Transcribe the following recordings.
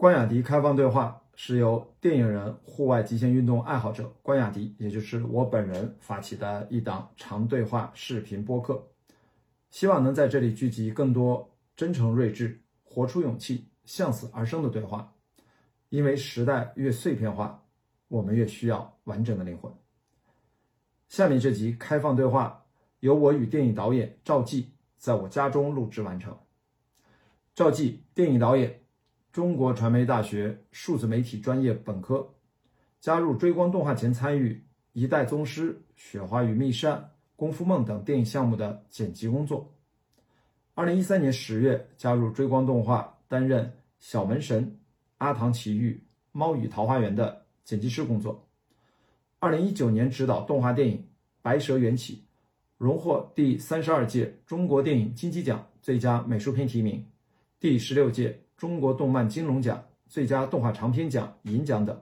关雅迪开放对话是由电影人、户外极限运动爱好者关雅迪，也就是我本人发起的一档长对话视频播客，希望能在这里聚集更多真诚睿智、活出勇气、向死而生的对话。因为时代越碎片化，我们越需要完整的灵魂。下面这集开放对话由我与电影导演赵季在我家中录制完成。赵季，电影导演，中国传媒大学数字媒体专业本科，加入追光动画前参与《一代宗师》《雪花与密扇》《功夫梦》等电影项目的剪辑工作。二零一三年十月加入追光动画，担任《小门神》《阿唐奇遇》《猫与桃花源》的剪辑师工作。二零一九年执导动画电影《白蛇缘起》，荣获第三十二届中国电影金鸡奖最佳美术片提名。第十六届中国动漫金龙奖最佳动画长片奖银奖等，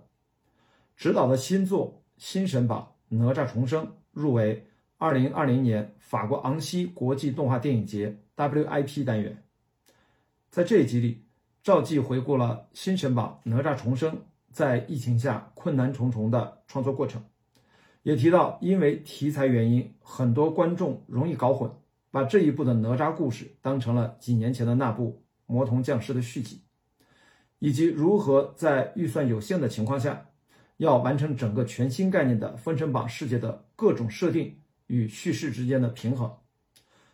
执导的新作《新神榜：哪吒重生》入围二零二零年法国昂西国际动画电影节 WIP 单元。在这一集里，赵季回顾了《新神榜：哪吒重生》在疫情下困难重重的创作过程，也提到因为题材原因，很多观众容易搞混，把这一部的哪吒故事当成了几年前的那部。魔童降世的续集，以及如何在预算有限的情况下，要完成整个全新概念的《封神榜》世界的各种设定与叙事之间的平衡。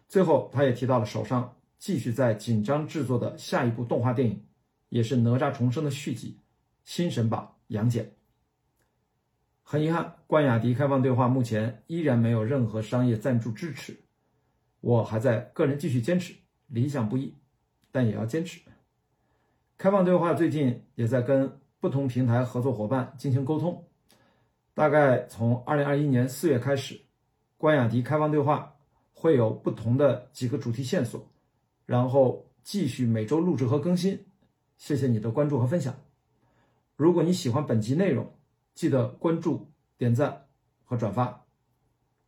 最后，他也提到了手上继续在紧张制作的下一部动画电影，也是哪吒重生的续集《新神榜：杨戬》。很遗憾，关雅迪开放对话目前依然没有任何商业赞助支持，我还在个人继续坚持，理想不易。但也要坚持。开放对话最近也在跟不同平台合作伙伴进行沟通，大概从二零二一年四月开始，关雅迪开放对话会有不同的几个主题线索，然后继续每周录制和更新。谢谢你的关注和分享。如果你喜欢本集内容，记得关注、点赞和转发。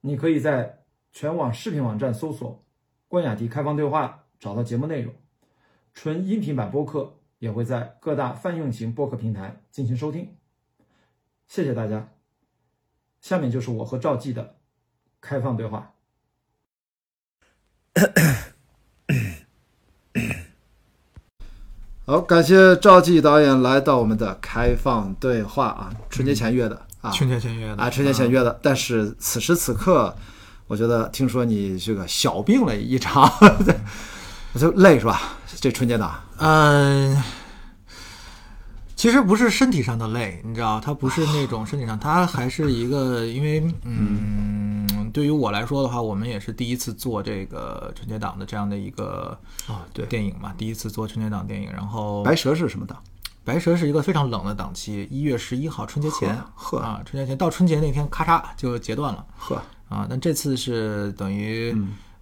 你可以在全网视频网站搜索“关雅迪开放对话”，找到节目内容。纯音频版播客也会在各大泛用型播客平台进行收听。谢谢大家。下面就是我和赵季的开放对话。好，感谢赵季导演来到我们的开放对话啊，春节前约的啊，春节前约的啊，春节前约的。但是此时此刻，我觉得听说你这个小病了一场。就累是吧？这春节档，嗯，其实不是身体上的累，你知道，它不是那种身体上，它还是一个，因为，嗯，对于我来说的话，我们也是第一次做这个春节档的这样的一个啊，对，电影嘛，第一次做春节档电影。然后，白蛇是什么档？白蛇是一个非常冷的档期，一月十一号春节前，呵啊，春节前到春节那天，咔嚓就截断了，呵啊，但这次是等于。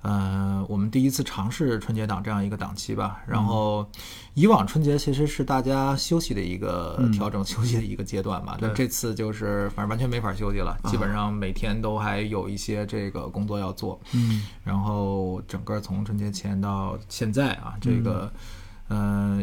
呃，我们第一次尝试春节档这样一个档期吧。然后，以往春节其实是大家休息的一个调整休息的一个阶段吧。但这次就是反正完全没法休息了，基本上每天都还有一些这个工作要做。嗯，然后整个从春节前到现在啊，这个。嗯，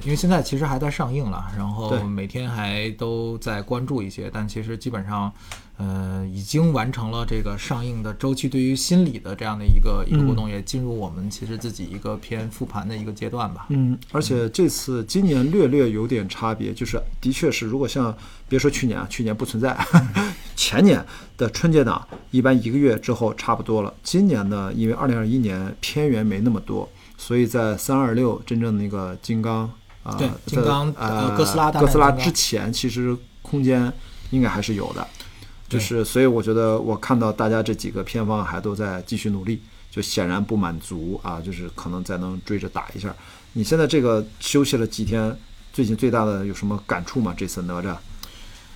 因为现在其实还在上映了，然后每天还都在关注一些，但其实基本上，呃，已经完成了这个上映的周期。对于心理的这样的一个一个活动，也进入我们其实自己一个偏复盘的一个阶段吧。嗯，而且这次今年略略有点差别，就是的确是，如果像别说去年啊，去年不存在，前年的春节档一般一个月之后差不多了。今年呢，因为二零二一年片源没那么多。所以在三二六真正的那个金刚啊，金刚呃哥斯拉哥斯拉之前，其实空间应该还是有的，就是所以我觉得我看到大家这几个片方还都在继续努力，就显然不满足啊，就是可能再能追着打一下。你现在这个休息了几天，最近最大的有什么感触吗？这次哪吒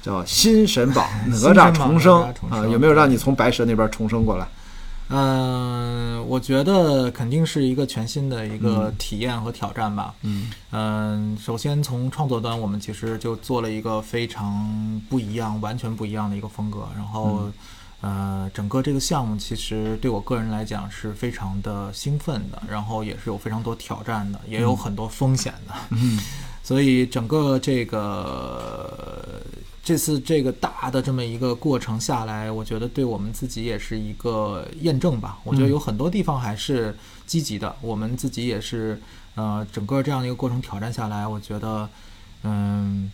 叫新神 榜，哪吒重生啊，有没有让你从白蛇那边重生过来？嗯，我觉得肯定是一个全新的一个体验和挑战吧。嗯嗯，首先从创作端，我们其实就做了一个非常不一样、完全不一样的一个风格。然后，呃，整个这个项目其实对我个人来讲是非常的兴奋的，然后也是有非常多挑战的，也有很多风险的。嗯，所以整个这个这次这个大的这么一个过程下来，我觉得对我们自己也是一个验证吧。我觉得有很多地方还是积极的，我们自己也是呃，整个这样的一个过程挑战下来，我觉得嗯。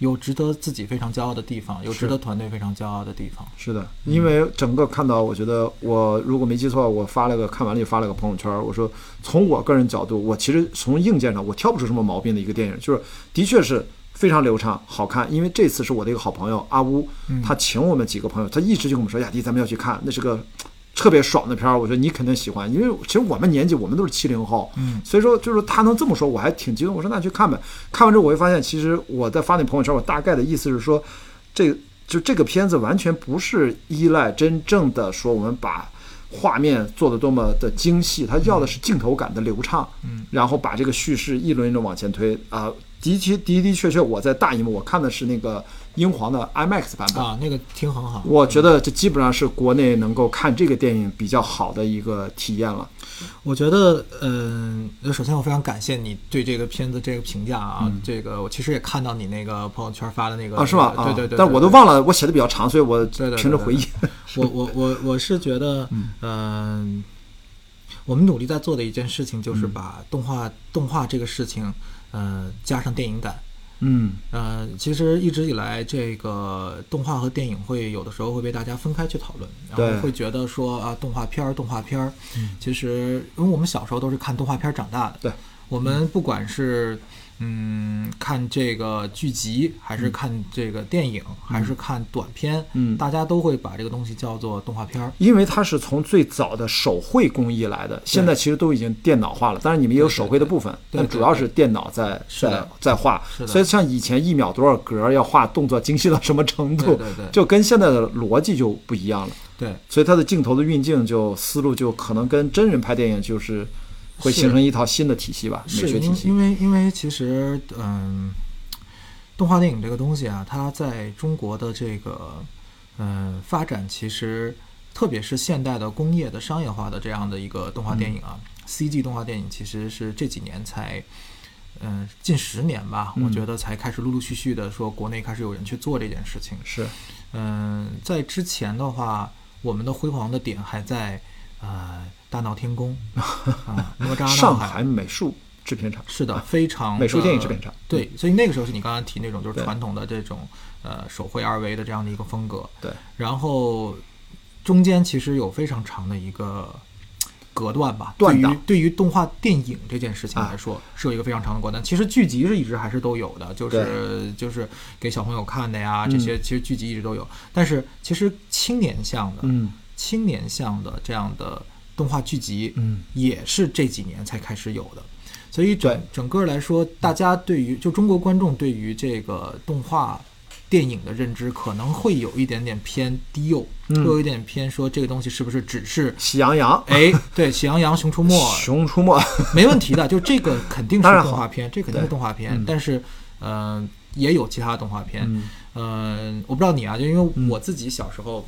有值得自己非常骄傲的地方，有值得团队非常骄傲的地方。是的，因为整个看到，我觉得我如果没记错，我发了个看完了就发了个朋友圈，我说从我个人角度，我其实从硬件上我挑不出什么毛病的一个电影，就是的确是非常流畅、好看。因为这次是我的一个好朋友阿乌，他请我们几个朋友，他一直就跟我们说：“雅迪，咱们要去看，那是个。”特别爽的片儿，我觉得你肯定喜欢，因为其实我们年纪，我们都是七零后，嗯，所以说就是他能这么说，我还挺激动。我说那去看呗。看完之后，我会发现，其实我在发那朋友圈，我大概的意思是说，这就这个片子完全不是依赖真正的说我们把画面做的多么的精细，他要的是镜头感的流畅，嗯，然后把这个叙事一轮一轮往前推啊。的确的的确确，我在大荧幕我看的是那个。英皇的 IMAX 版本啊，那个听很好。我觉得这基本上是国内能够看这个电影比较好的一个体验了。我觉得，嗯，首先我非常感谢你对这个片子这个评价啊。这个我其实也看到你那个朋友圈发的那个啊，是吗？对对对。但我都忘了，我写的比较长，所以我凭着回忆。我我我我是觉得，嗯，我们努力在做的一件事情就是把动画动画这个事情，嗯，加上电影感。嗯呃，其实一直以来，这个动画和电影会有的时候会被大家分开去讨论，然后会觉得说啊，动画片儿，动画片儿。其实，因为我们小时候都是看动画片长大的，对，我们不管是。嗯，看这个剧集，还是看这个电影，还是看短片，嗯，大家都会把这个东西叫做动画片儿，因为它是从最早的手绘工艺来的，现在其实都已经电脑化了。当然，你们也有手绘的部分，但主要是电脑在在在画。所以，像以前一秒多少格，要画动作精细到什么程度，对对对，就跟现在的逻辑就不一样了。对，所以它的镜头的运镜就思路就可能跟真人拍电影就是。会形成一套新的体系吧？美学体系。因为因为其实嗯，动画电影这个东西啊，它在中国的这个嗯发展，其实特别是现代的工业的商业化的这样的一个动画电影啊，CG 动画电影其实是这几年才嗯近十年吧，我觉得才开始陆陆续续的说国内开始有人去做这件事情。是嗯，在之前的话，我们的辉煌的点还在呃。大闹天宫 啊，哪吒上海美术制片厂是的，非常美术电影制片厂。对，所以那个时候是你刚刚提那种就是传统的这种呃手绘二维的这样的一个风格。对，然后中间其实有非常长的一个隔断吧。对于。对于动画电影这件事情来说，是有一个非常长的隔断。其实剧集是一直还是都有的，就是就是给小朋友看的呀，这些其实剧集一直都有。但是其实青年向的，嗯，青年向的这样的。动画剧集，嗯，也是这几年才开始有的，所以整整个来说，大家对于就中国观众对于这个动画电影的认知，可能会有一点点偏低幼，会有一点偏说这个东西是不是只是喜羊羊？哎，对，喜羊羊、熊出没、熊出没。没问题的，就这个肯定是动画片，这肯定是动画片，但是，嗯，也有其他的动画片，嗯，我不知道你啊，就因为我自己小时候。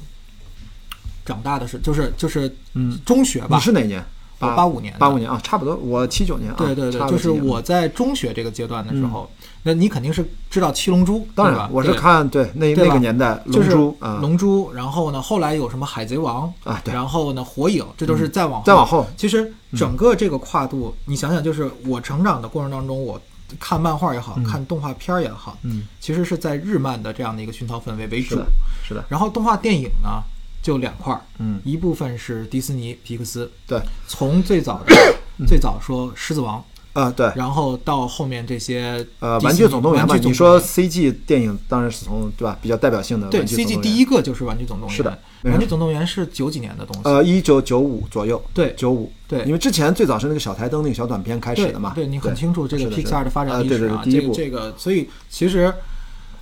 长大的是就是就是嗯中学吧，你是哪年？八八五年，八五年啊，差不多。我七九年啊，对对对，就是我在中学这个阶段的时候，那你肯定是知道七龙珠，当然我是看对那那个年代龙珠啊，龙珠。然后呢，后来有什么海贼王啊，然后呢火影，这都是再往再往后。其实整个这个跨度，你想想，就是我成长的过程当中，我看漫画也好看动画片也好，嗯，其实是在日漫的这样的一个熏陶氛围为主，是的。然后动画电影呢？就两块儿，嗯，一部分是迪士尼皮克斯，对，从最早的 最早说狮子王啊，对，然后到后面这些呃玩具总动员吧，你说 CG 电影当然是从对吧比较代表性的对 CG 第一个就是玩具总动员，是的，玩具总动员是九几年的东西，呃，一九九五左右，对，九五，对，因为之前最早是那个小台灯那个小短片开始的嘛，对你很清楚这个 Pixar 的发展历史啊，这个这个，所以其实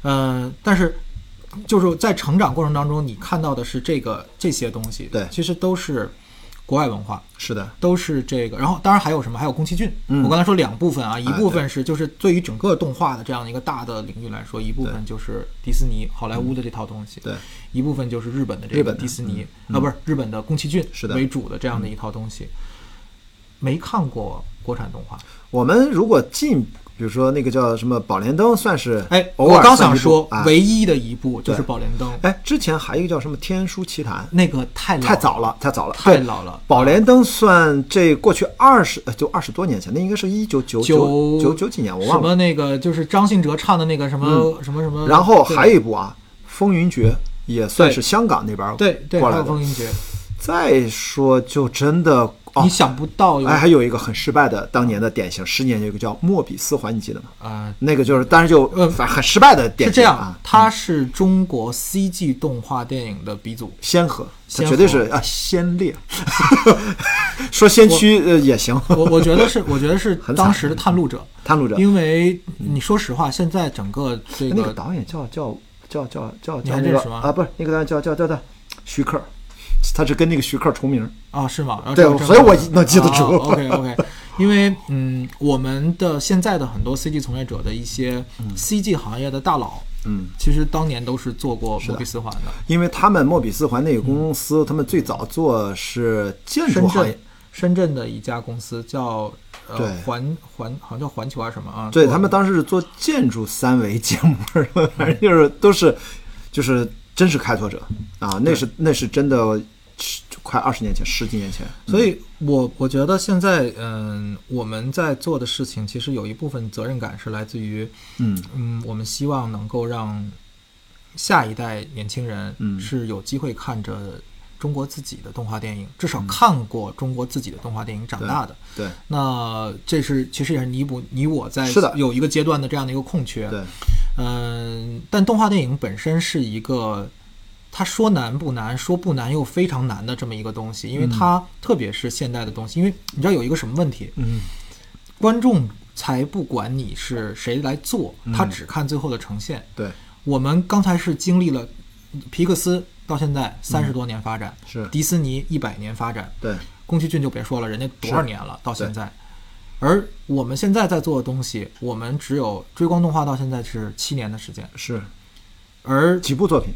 嗯，但是。就是在成长过程当中，你看到的是这个这些东西，对，其实都是国外文化，是的，都是这个。然后当然还有什么？还有宫崎骏。嗯我刚才说两部分啊，一部分是就是对于整个动画的这样的一个大的领域来说，一部分就是迪士尼、好莱坞的这套东西，对，一部分就是日本的这个迪士尼啊，不是日本的宫崎骏为主的这样的一套东西。没看过国产动画，我们如果进。比如说那个叫什么《宝莲灯》，算是哎，偶我刚想说啊唯一的一部就是《宝莲灯》，哎，之前还有一个叫什么《天书奇谭》，那个太太早了，太早了，太老了。宝莲灯算这过去二十呃就二十多年前，那应该是一九九九九九几年，我忘了。什么那个就是张信哲唱的那个什么、什么什么，然后还有一部啊，《风云决》也算是香港那边对对，过来的。风云决，再说就真的哦。你，想不到有哎，还有一个很失败的当年的典型，十年有一个叫《莫比斯环》，你记得吗？啊、那个就是，当然就呃反很失败的典型是这样啊，，它是中国 CG 动画电影的鼻祖。先河，它绝对是啊先烈，说先驱呃也行，我我觉得是，我觉得是 当时的探路者，探路者。因为你说实话，现在整个这个那个导演叫叫叫叫叫你叫那个还认识吗啊，不是那个导演叫叫叫叫徐克，他是跟那个徐克重名。啊，是吗？然后对这个所以我能记得住 OK OK，因为嗯，我们的现在的很多 CG 从业者的一些 CG 行业的大佬，嗯，其实当年都是做过莫比斯环的。因为他们莫比斯环那个公司，他们最早做是建筑深行业圳，深圳的一家公司叫呃环环，好像叫环球还是什么啊？对他们当时是做建筑三维建模，反正就是都是就是真是开拓者。啊，那是那是真的，快二十年前，十几年前。所以我我觉得现在，嗯，我们在做的事情，其实有一部分责任感是来自于，嗯。嗯，我们希望能够让下一代年轻人嗯。是有机会看着中国自己的动画电影，至嗯。少看过中国自己的动画电影长大的。对。那这是其实也是弥补你我在是的。有一个阶段的这样的一个空缺。对，嗯，但动画电影本身是一个，它说难不难，说不难又非常难的这么一个东西，因为它特别是现代的东西，因为你知道有一个什么问题，嗯。观众才不管你是谁来做，他只看最后的呈现。对。我们刚才是经历了皮克斯到现在三十多年发展，是。迪士尼一百年发展，对。宫崎骏就别说了，人家多少年了，到现在。而我们现在在做的东西，我们只有追光动画到现在是七年的时间，是。而几部作品，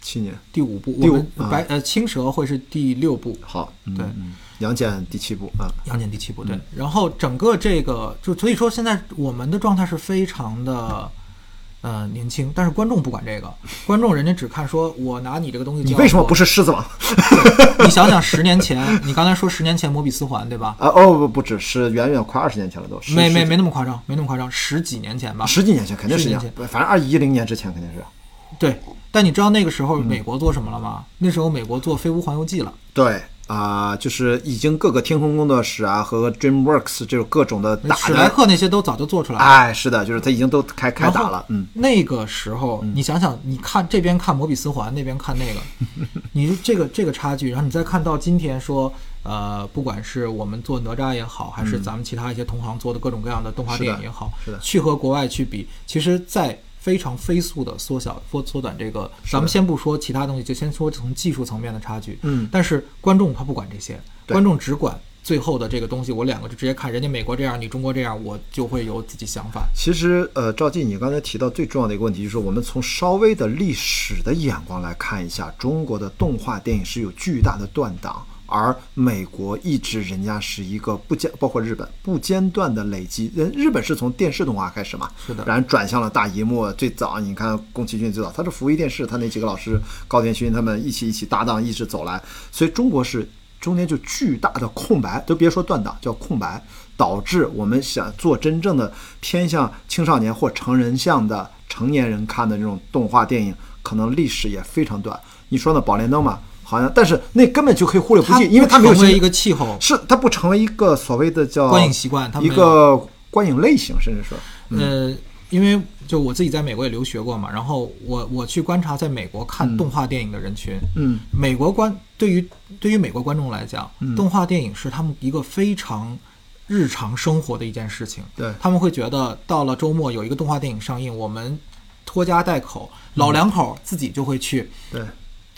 七年。第五部，第五我们啊。白呃青蛇会是第六部，好，嗯对。嗯。杨戬第七部啊，杨戬第七部对。嗯。然后整个这个就所以说现在我们的状态是非常的。呃，年轻，但是观众不管这个，观众人家只看说，我拿你这个东西，你为什么不是？狮子王你想想，十年前，你刚才说十年前摩比斯环对吧？啊？哦不不止，是远远快二十年前了都，是没没没那么夸张，没那么夸张，十几年前吧。十几年前肯定十年，反正二一零年之前肯定是。对，但你知道那个时嗯候美国做什么了吗？那时候美国做《飞屋环游记》了。对啊、就是已经各个天空工作室啊和 DreamWorks 这种各种的打史莱的，克那些都早就做出来了。哎，是的，就是他已经都开开打了，嗯，那个时候，你想想，你看这边看摩比斯环，那边看那个，你这个这个差距，然后你再看到今天说，呃，不管是我们做哪吒也好，还是咱们其他一些同行做的各种各样的动画电影也好，是的。去和国外去比，其实，在非常飞速的缩小缩缩短这个，咱们先不说其他东西，就先说从技术层面的差距。嗯但是观众他不管这些，观众只管最后的这个东西，我两个就直接看人家美国这样，你中国这样，我就会有自己想法。其实，呃，赵记，你刚才提到最重要的一个问题，就是我们从稍微的历史的眼光来看一下，中国的动画电影是有巨大的断档，而美国一直人家是一个不间，包括日本不间断的累积。人日本是从电视动画开始嘛，是的然后转向了大荧幕。最早你看宫崎骏最早，他是福威电视，他那几个老师高田勋他们一起一起搭档一直走来，所以中国是中间就巨大的空白，都别说断档，叫空白，导致我们想做真正的偏向青少年或成人向的成年人看的这种动画电影，可能历史也非常短。你说呢？宝莲灯嘛，好像，但是那根本就可以忽略不计，因为它没有成为一个气候，是它不成为一个所谓的叫观影习惯它没一个观影类型，甚至说，呃，因为就我自己在美国也留学过嘛，然后我我去观察在美国看动画电影的人群，嗯，美国观对于对于美国观众来讲，嗯。动画电影是他们一个非常日常生活的一件事情。对。他们会觉得到了周末有一个动画电影上映，我们拖家带口，老两口自己就会去。对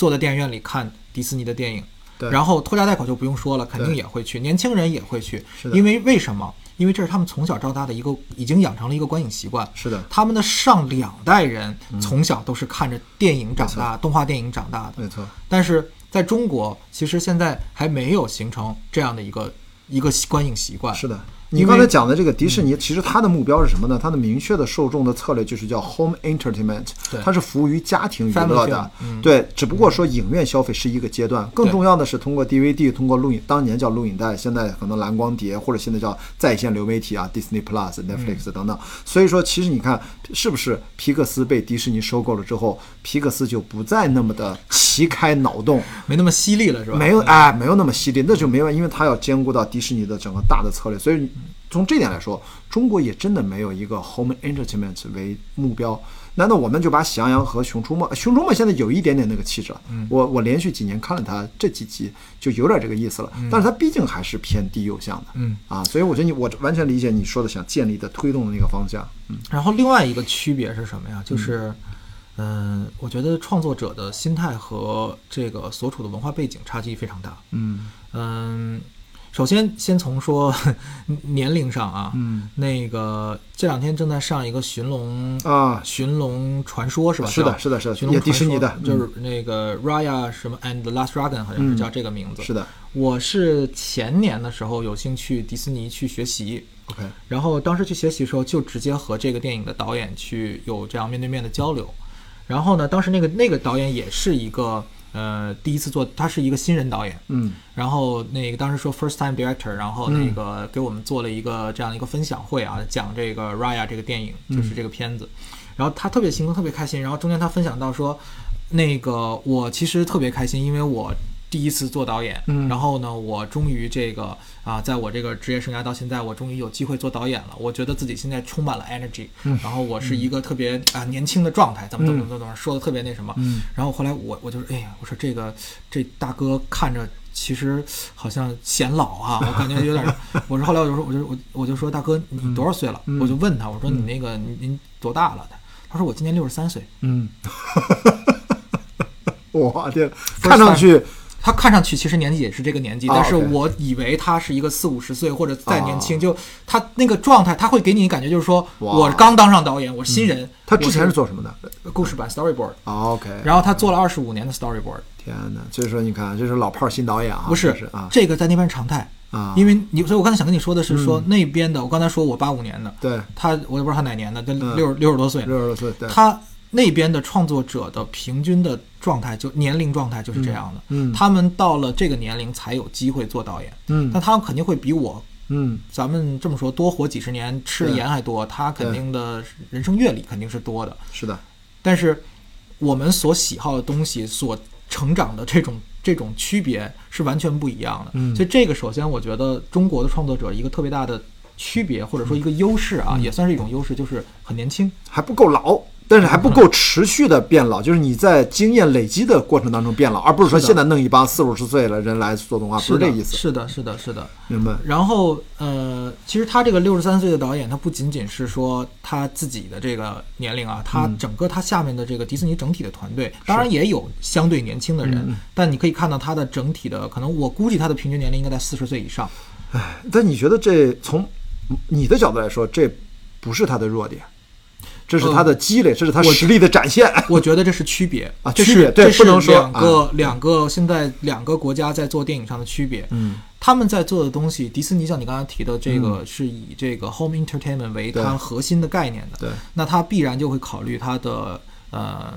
坐在电影院里看迪士尼的电影。对然后拖家带口就不用说了，肯定也会去，年轻人也会去因为为什么？因为这是他们从小到大的一个已经养成了一个观影习惯。是的，他们的上两代人从小都是看着电影长大，动画电影长大的。没错，但是在中国，其实现在还没有形成这样的一个一个观影习惯。是的，你刚才讲的这个迪士尼，其实它的目标是什么呢？它的明确的受众的策略就是叫 home entertainment，它是服务于家庭娱乐的。对，只不过说影院消费是一个阶段，更重要的是通过 DVD，通过录影，当年叫录影带，现在可能蓝光碟，或者现在叫在线流媒体啊，Disney Plus、Netflix 等等。所以说，其实你看，是不是皮克斯被迪士尼收购了之后，皮克斯就不再那么的旗开脑洞，没那么犀利了，是吧？没有，哎，没有那么犀利，那就没有，因为它要兼顾到迪士尼的整个大的策略，所以。从这点来说，中国也真的没有一个 home entertainment 为目标。难道我们就把《喜羊羊》和《熊出没》？《熊出没》现在有一点点那个气质了。我我连续几年看了它这几集，就有点这个意思了。但是它毕竟还是偏低幼向的。嗯啊，所以我觉得你我完全理解你说的想建立的推动的那个方向。嗯。然后另外一个区别是什么呀？就是，嗯，我觉得创作者的心态和这个所处的文化背景差距非常大。嗯嗯。首先，先从说 年龄上啊，嗯，那个这两天正在上一个《寻龙》啊，《寻龙传说》是吧？是的，是的，是的，寻龙迪士尼的，就是那个 Raya 什么 and the Last Dragon，好像是叫这个名字。是的，我是前年的时候有幸去迪士尼去学习，OK，然后当时去学习的时候就直接和这个电影的导演去有这样面对面的交流，然后呢，当时那个那个导演也是一个。呃，第一次做，他是一个新人导演，嗯，然后那个当时说 first time director，然后那个给我们做了一个这样的一个分享会啊，讲这个 Raya 这个电影，就是这个片子，然后他特别兴奋，特别开心，然后中间他分享到说，那个我其实特别开心，因为我。第一次做导演，然后呢，我终于这个啊，在我这个职业生涯到现在，我终于有机会做导演了。我觉得自己现在充满了 energy，然后我是一个特别啊年轻的状态，怎么怎么怎么怎么说的特别那什么。然后后来我我就哎呀，我说这个这大哥看着其实好像显老啊，我感觉有点。我说后来我就说我就我我就说大哥你多少岁了？我就问他我说你那个您多大了？他他说我今年六十三岁。嗯，我天，看上去。他看上去其实年纪也是这个年纪，但是我以为他是一个四五十岁或者再年轻，就他那个状态，他会给你感觉就是说，我刚当上导演，我新人。他之前是做什么的？故事版 storyboard。OK。然后他做了二十五年的 storyboard。天哪！所以说你看，这是老炮儿新导演啊。不是啊，这个在那边常态啊，因为你，所以我刚才想跟你说的是说那边的，我刚才说我八五年的，对，他我也不知道他哪年的，他六六十多岁，六十多岁，他。那边的创作者的平均的状态就年龄状态就是这样的，嗯，他们到了这个年龄才有机会做导演，嗯，那他们肯定会比我，嗯，咱们这么说多活几十年，吃的盐还多，他肯定的人生阅历肯定是多的，是的，但是我们所喜好的东西，所成长的这种这种区别是完全不一样的，嗯，所以这个首先我觉得中国的创作者一个特别大的区别或者说一个优势啊，也算是一种优势，就是很年轻，还不够老。但是还不够持续的变老，就是你在经验累积的过程当中变老，而不是说现在弄一帮四五十岁了人来做动画，不是这意思。是的，是的，是的，明白。然后呃，其实他这个六十三岁的导演，他不仅仅是说他自己的这个年龄啊，他整个他下面的这个迪士尼整体的团队，当然也有相对年轻的人，但你可以看到他的整体的可能，我估计他的平均年龄应该在四十岁以上。唉，但你觉得这从你的角度来说，这不是他的弱点？这是他的积累，这是他实力的展现。我觉得这是区别啊，区别对，不能说两个两个现在两个国家在做电影上的区别。嗯，他们在做的东西，迪士尼像你刚才提的这个，是以这个 home entertainment 为它核心的概念的。对，那它必然就会考虑它的呃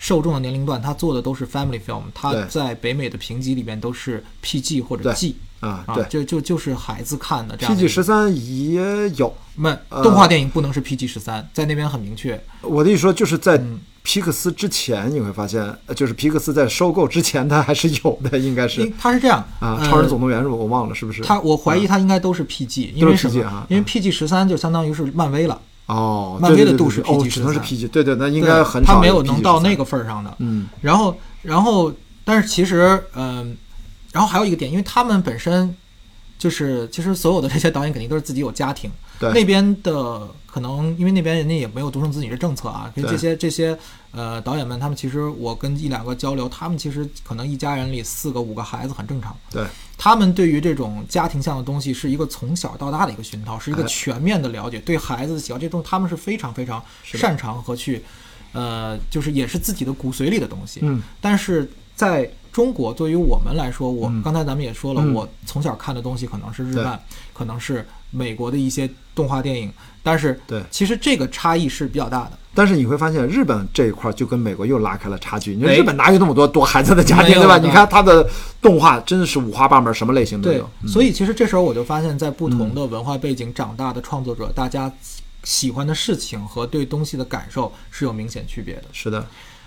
受众的年龄段，他做的都是 family film，他在北美的评级里边都是 PG 或者 G。啊，对，就就就是孩子看的这样。PG 十三也有，没动画电影不能是 PG 十三，在那边很明确。我的意思说，就是在皮克斯之前，你会发现，就是皮克斯在收购之前，它还是有的，应该是。它是这样啊，超人总动员是吧？我忘了是不是？它我怀疑它应该都是 PG，因为什么？因为 PG 十三就相当于是漫威了。哦，漫威的度是 PG 十三，是 PG，对对，那应该很少。他没有能到那个份儿上的。嗯，然后然后，但是其实，嗯，然后还有一个点，因为他们本身。就是其实所有的这些导演肯定都是自己有家庭，对那边的可能因为那边人家也没有独生子女的政策啊，跟这些这些呃导演们，他们其实我跟一两个交流，他们其实可能一家人里四个五个孩子很正常，对，他们对于这种家庭向的东西是一个从小到大的一个熏陶，是一个全面的了解，对孩子的喜好这东西他们是非常非常擅长和去，呃，就是也是自己的骨髓里的东西，嗯，但是。在中国，对于我们来说，我嗯。刚才咱们也说了，嗯。我从小看的东西可能是日漫，可能是美国的一些动画电影，但是对。其实这个差异是比较大的。但是你会发现，日本这一块就跟美国又拉开了差距。你说哎日本哪有那么多多孩子的家庭，对吧？你看他的动画真的是五花八门，什么类型都对有。，嗯所以其实这时候我就发现，在不同的文化背景长大的创作者，大家喜欢的事情和对东西的感受是有明显区别的。是的，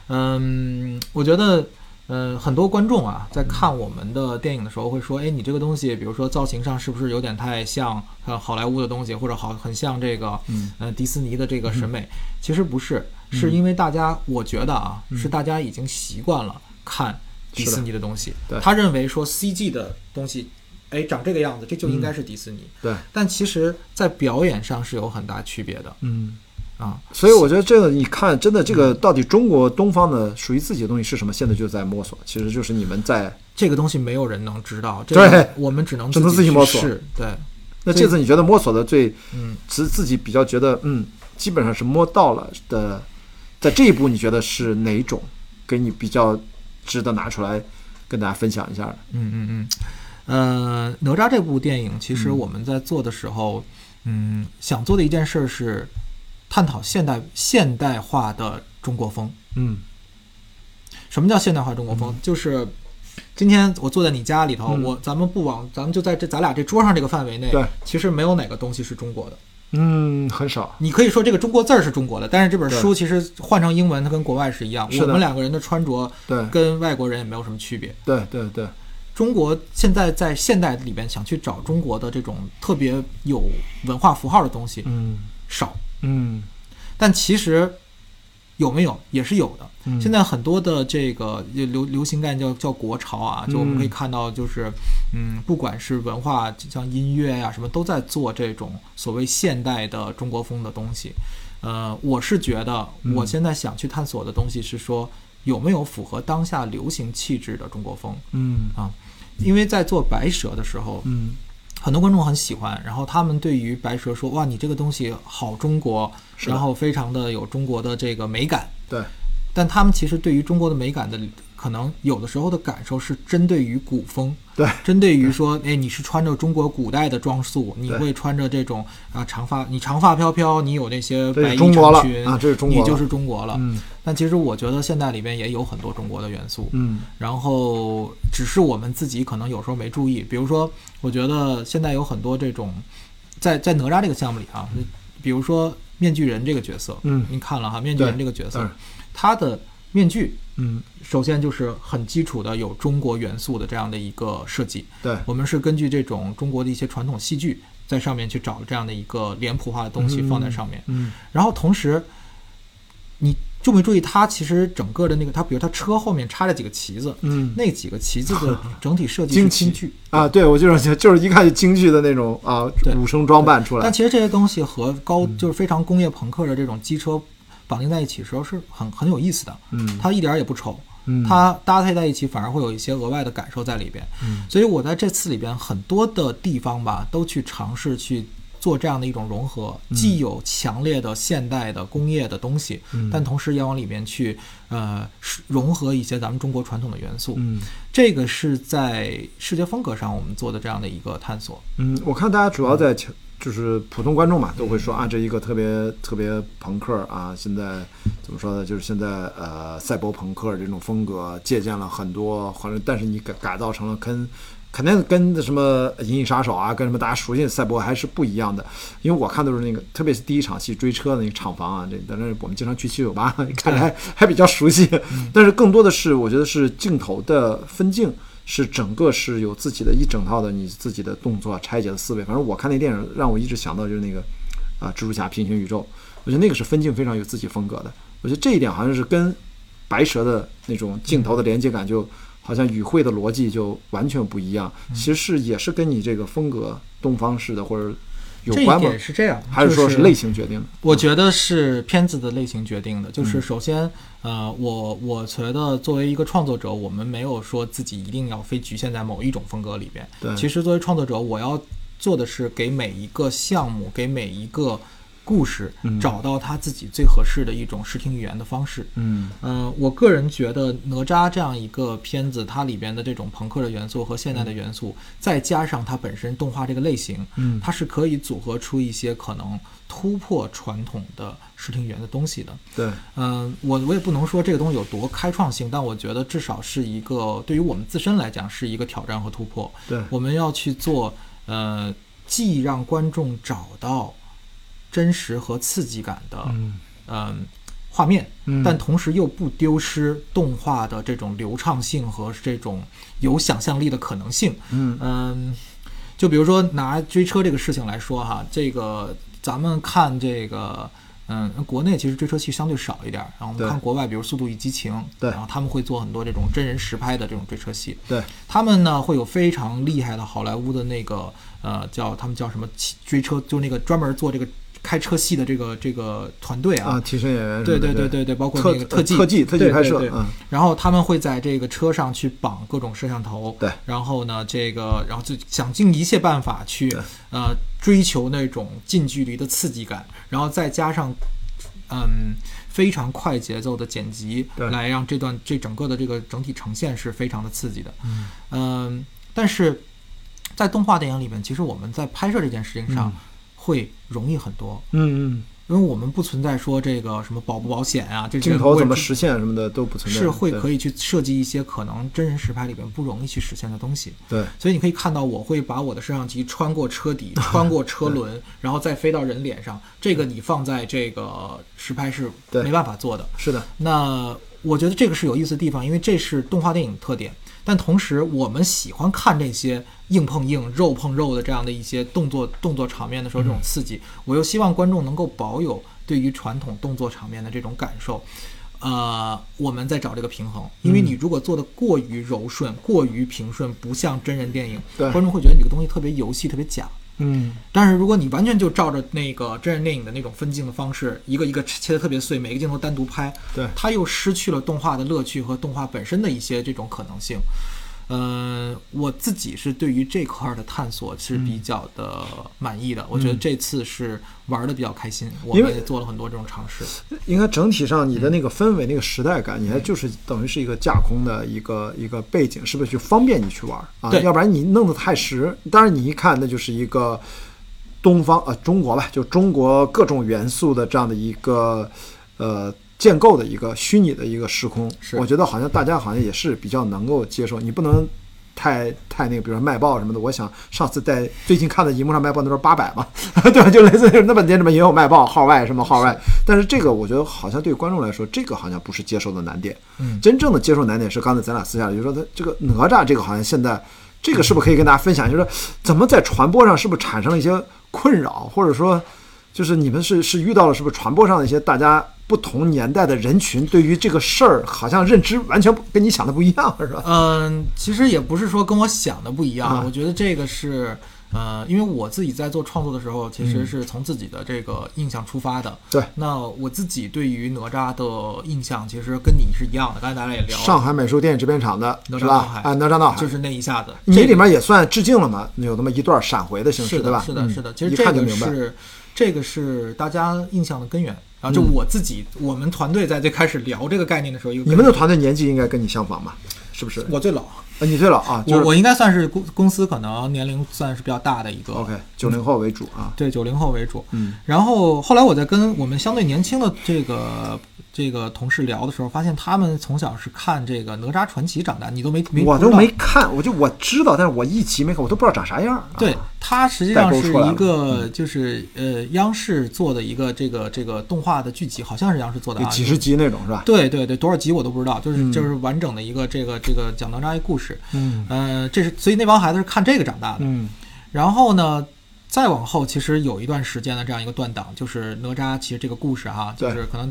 嗯，我觉得，呃，很多观众啊，在看我们的电影的时候会说，哎，你这个东西，比如说造型上是不是有点太像呃好莱坞的东西，或者好很像这个嗯呃迪士尼的这个审美？其实不是，是因为大家，我觉得啊，是大家已经习惯了看迪士尼的东西，对他认为说 CG 的东西。哎，长这个样子，这就应该是迪士尼。对，但其实，在表演上是有很大区别的嗯。啊。所以我觉得这个，你看，真的这个到底中国东方的属于自己的东西是什么？现在就在摸索，其实就是你们在。这个东西没有人能知道，这个对我们只能只能自自己摸索对，那这次你觉得摸索的最，嗯，自自己比较觉得，嗯，基本上是摸到了的，在这一步你觉得是哪种给你比较值得拿出来跟大家分享一下的？嗯嗯嗯，呃，哪吒这部电影，其实嗯我们在做的时候，嗯，想做的一件事是探讨现代现代化的中国风。嗯什么叫现代化中国风？就是今天我坐在你家里头，嗯我咱们不往，咱们就在这咱俩这桌上这个范围内，对，其实没有哪个东西是中国的。嗯，很少。你可以说这个中国字儿是中国的，但是这本书其实换成英文，它跟国外是一样。是的我们两个人的穿着对跟外国人也没有什么区别。对对对，中国现在在现代里边想去找中国的这种特别有文化符号的东西嗯少，嗯但其实有没有也是有的。嗯现在很多的这个流流行概念叫叫国潮啊，就我们嗯可以看到，就是嗯，不管是文化，像音乐呀、什么，都在做这种所谓现代的中国风的东西。呃，我是觉得嗯我现在想去探索的东西是说，有没有符合当下流行气质的中国风？嗯啊，因为在做白蛇的时候，嗯很多观众很喜欢，然后他们对于白蛇说：“哇，你这个东西好中国，然后非常的有中国的这个美感。”对，但他们其实对于中国的美感的可能有的时候的感受是针对于古风，对。针对于说，哎，你是穿着中国古代的装束，你会穿着这种啊长发，你长发飘飘，你有那些白衣长裙啊这是中国你就是中国了。嗯。但其实我觉得现在里边也有很多中国的元素，嗯。然后只是我们自己可能有时候没注意。比如说，我觉得现在有很多这种，在在哪吒这个项目里啊，比如说面具人这个角色，嗯。您看了哈，面具人这个角色嗯，他的面具。嗯，首先就是很基础的有中国元素的这样的一个设计。对，我们是根据这种中国的一些传统戏剧，在上面去找这样的一个脸谱化的东西放在上面。嗯然后同时，你注没注意，它其实整个的那个，它比如它车后面插了几个旗子，嗯。那几个旗子的 整体设计京剧。是京剧。啊，对我就是就是一看就京剧的那种啊对。武生装扮出来。但，其实这些东西和高嗯。就是非常工业朋克的这种机车绑定在一起的时候是很很有意思的，嗯它一点儿也不丑。嗯它搭配在一起，反而会有一些额外的感受在里边。嗯所以我在这次里边很多的地方吧，都去尝试去做这样的一种融合，既有强烈的现代的工业的东西，嗯但同时也往里面去呃是融合一些咱们中国传统的元素。嗯这个是在视觉风格上我们做的这样的一个探索。嗯，我看大家主要在强就是普通观众嘛，都会说啊，这一个特别特别朋克啊，现在怎么说呢？就是现在呃赛博朋克这种风格借鉴了很多，或者但是你改改造成了跟肯定跟什么《银翼杀手》啊，跟什么大家熟悉的赛博还是不一样的。因为我看都是那个，特别是第一场戏追车的那个厂房啊，这在那我们经常去七九八，看来还还比较熟悉。但是更多的是，我觉得是镜头的分镜。是整个是有自己的一整套的你自己的动作拆解的思维。反正我看那电影让我一直想到就是那个啊、蜘蛛侠平行宇宙，我觉得那个是分镜非常有自己风格的。我觉得这一点好像是跟白蛇的那种镜头的连接感就好像与会的逻辑就完全不一样。其实是也是跟你这个风格东方式的或者有关吗点？是这样，还是说是类型决定的？我觉得是片子的类型决定的，就是嗯首先，呃，我我觉得作为一个创作者，我们没有说自己一定要非局限在某一种风格里边。对其实作为创作者，我要做的是给每一个项目，给每一个故事，找到他自己最合适的一种视听语言的方式。嗯嗯，我个人觉得哪吒这样一个片子，它里边的这种朋克的元素和现代的元素，再加上它本身动画这个类型，嗯它是可以组合出一些可能突破传统的视听语言的东西的。对，嗯，我我也不能说这个东西有多开创性，但我觉得至少是一个对于我们自身来讲是一个挑战和突破。对我们要去做，呃，既让观众找到真实和刺激感的，嗯嗯，画面，嗯但同时又不丢失动画的这种流畅性和这种有想象力的可能性。嗯嗯，就比如说拿追车这个事情来说哈，这个咱们看这个。嗯，国内其实追车戏相对少一点儿，然后我们看国外，比如《速度与激情》，对。然后他们会做很多这种真人实拍的这种追车戏，对，他们呢会有非常厉害的好莱坞的那个呃叫他们叫什么骑追车，就那个专门做这个开车戏的这个这个团队啊，替身演员对，对对对。对，包括那个特技。特技特技拍摄对。对嗯。然后他们会在这个车上去绑各种摄像头，对。然后呢，这个然后就想尽一切办法去呃追求那种近距离的刺激感，然后再加上嗯非常快节奏的剪辑，对。来让这段这整个的这个整体呈现是非常的刺激的，嗯但是在动画电影里面，其实我们在拍摄这件事情上嗯会容易很多。嗯嗯，因为我们不存在说这个什么保不保险啊，这些镜头怎么实现什么的都不存在，是会可以以去设计一些可能真人实拍里边不容易去实现的东西。对所以你可以看到，我会把我的摄像机穿过车底，穿过车轮，然后再飞到人脸上。这个你放在这个实拍是没办法做的。是的，那我觉得这个是有意思的地方，因为这是动画电影特点。但同时，我们喜欢看这些硬碰硬、肉碰肉的这样的一些动作动作场面的时候，这种刺激，我又希望观众能够保有对于传统动作场面的这种感受。呃，我们在找这个平衡，因为你如果做的过于柔顺、过于平顺，不像真人电影，观众会觉得你这个东西特别游戏、特别假。嗯但是如果你完全就照着那个真人电影的那种分镜的方式，一个一个切的特别碎，每个镜头单独拍，对它又失去了动画的乐趣和动画本身的一些这种可能性。嗯，我自己是对于这块儿的探索是比较的满意的。我觉得这次是玩的比较开心，我们也做了很多这种尝试。应该整体上你的那个氛围、那个时代感，你还就是等于是一个架空的一个一个背景，是不是就方便你去玩啊？要不然你弄得太实，当然你一看那就是一个东方呃中国吧，就中国各种元素的这样的一个呃建构的一个虚拟的一个时空。我觉得好像大家好像也是比较能够接受，你不能。太太那个，比如说卖报什么的，我想上次在最近看的荧幕上卖报那时候八百嘛，对吧？就类似于那本店里面也有卖报号外什么号外，但是这个我觉得好像对观众来说，这个好像不是接受的难点。嗯真正的接受难点是刚才咱俩私下里就说，他这个哪吒这个好像现在这个是不是可以跟大家分享？就是说怎么在传播上是不是产生了一些困扰，或者说就是你们是是遇到了是不是传播上的一些大家不同年代的人群对于这个事儿好像认知完全不跟你想的不一样，是吧？嗯，其实也不是说跟我想的不一样，啊我觉得这个是。呃，因为我自己在做创作的时候，其嗯实是从自己的这个印象出发的。对，那我自己对于哪吒的印象，其实跟你是一样的。刚才大家也聊了，上海美术电影制片厂的哪吒是吧闹海？啊，哪吒闹海就是那一下子，你这里面也算致敬了嘛？有那么一段闪回的形式，对吧？是的，嗯是的。其实一这个看就明白。是这个是大家印象的根源。然后就嗯我自己，我们团队在最开始聊这个概念的时候，你们的团队年纪应该跟你相仿吧？是不是？我最老，呃，你最老啊，就是我我应该算是公公司可能年龄算是比较大的一个 OK，九零后为主啊。对九零后为主。嗯，然后后来我在跟我们相对年轻的这个这个同事聊的时候，发现他们从小是看这个《哪吒传奇》长大，你都没没我都没看，我就我知道，但是我一集没看，我都不知道长啥样。啊对，它实际上是一个就是呃央视做的一个这个这个动画的剧集，好像是央视做的啊，有几十集那种是吧？对对对，多少集我都不知道，就是嗯就是完整的一个这个这个讲哪吒一故事。嗯呃，这是所以那帮孩子是看这个长大的。嗯然后呢，再往后其实有一段时间的这样一个断档，就是哪吒其实这个故事哈，就是可能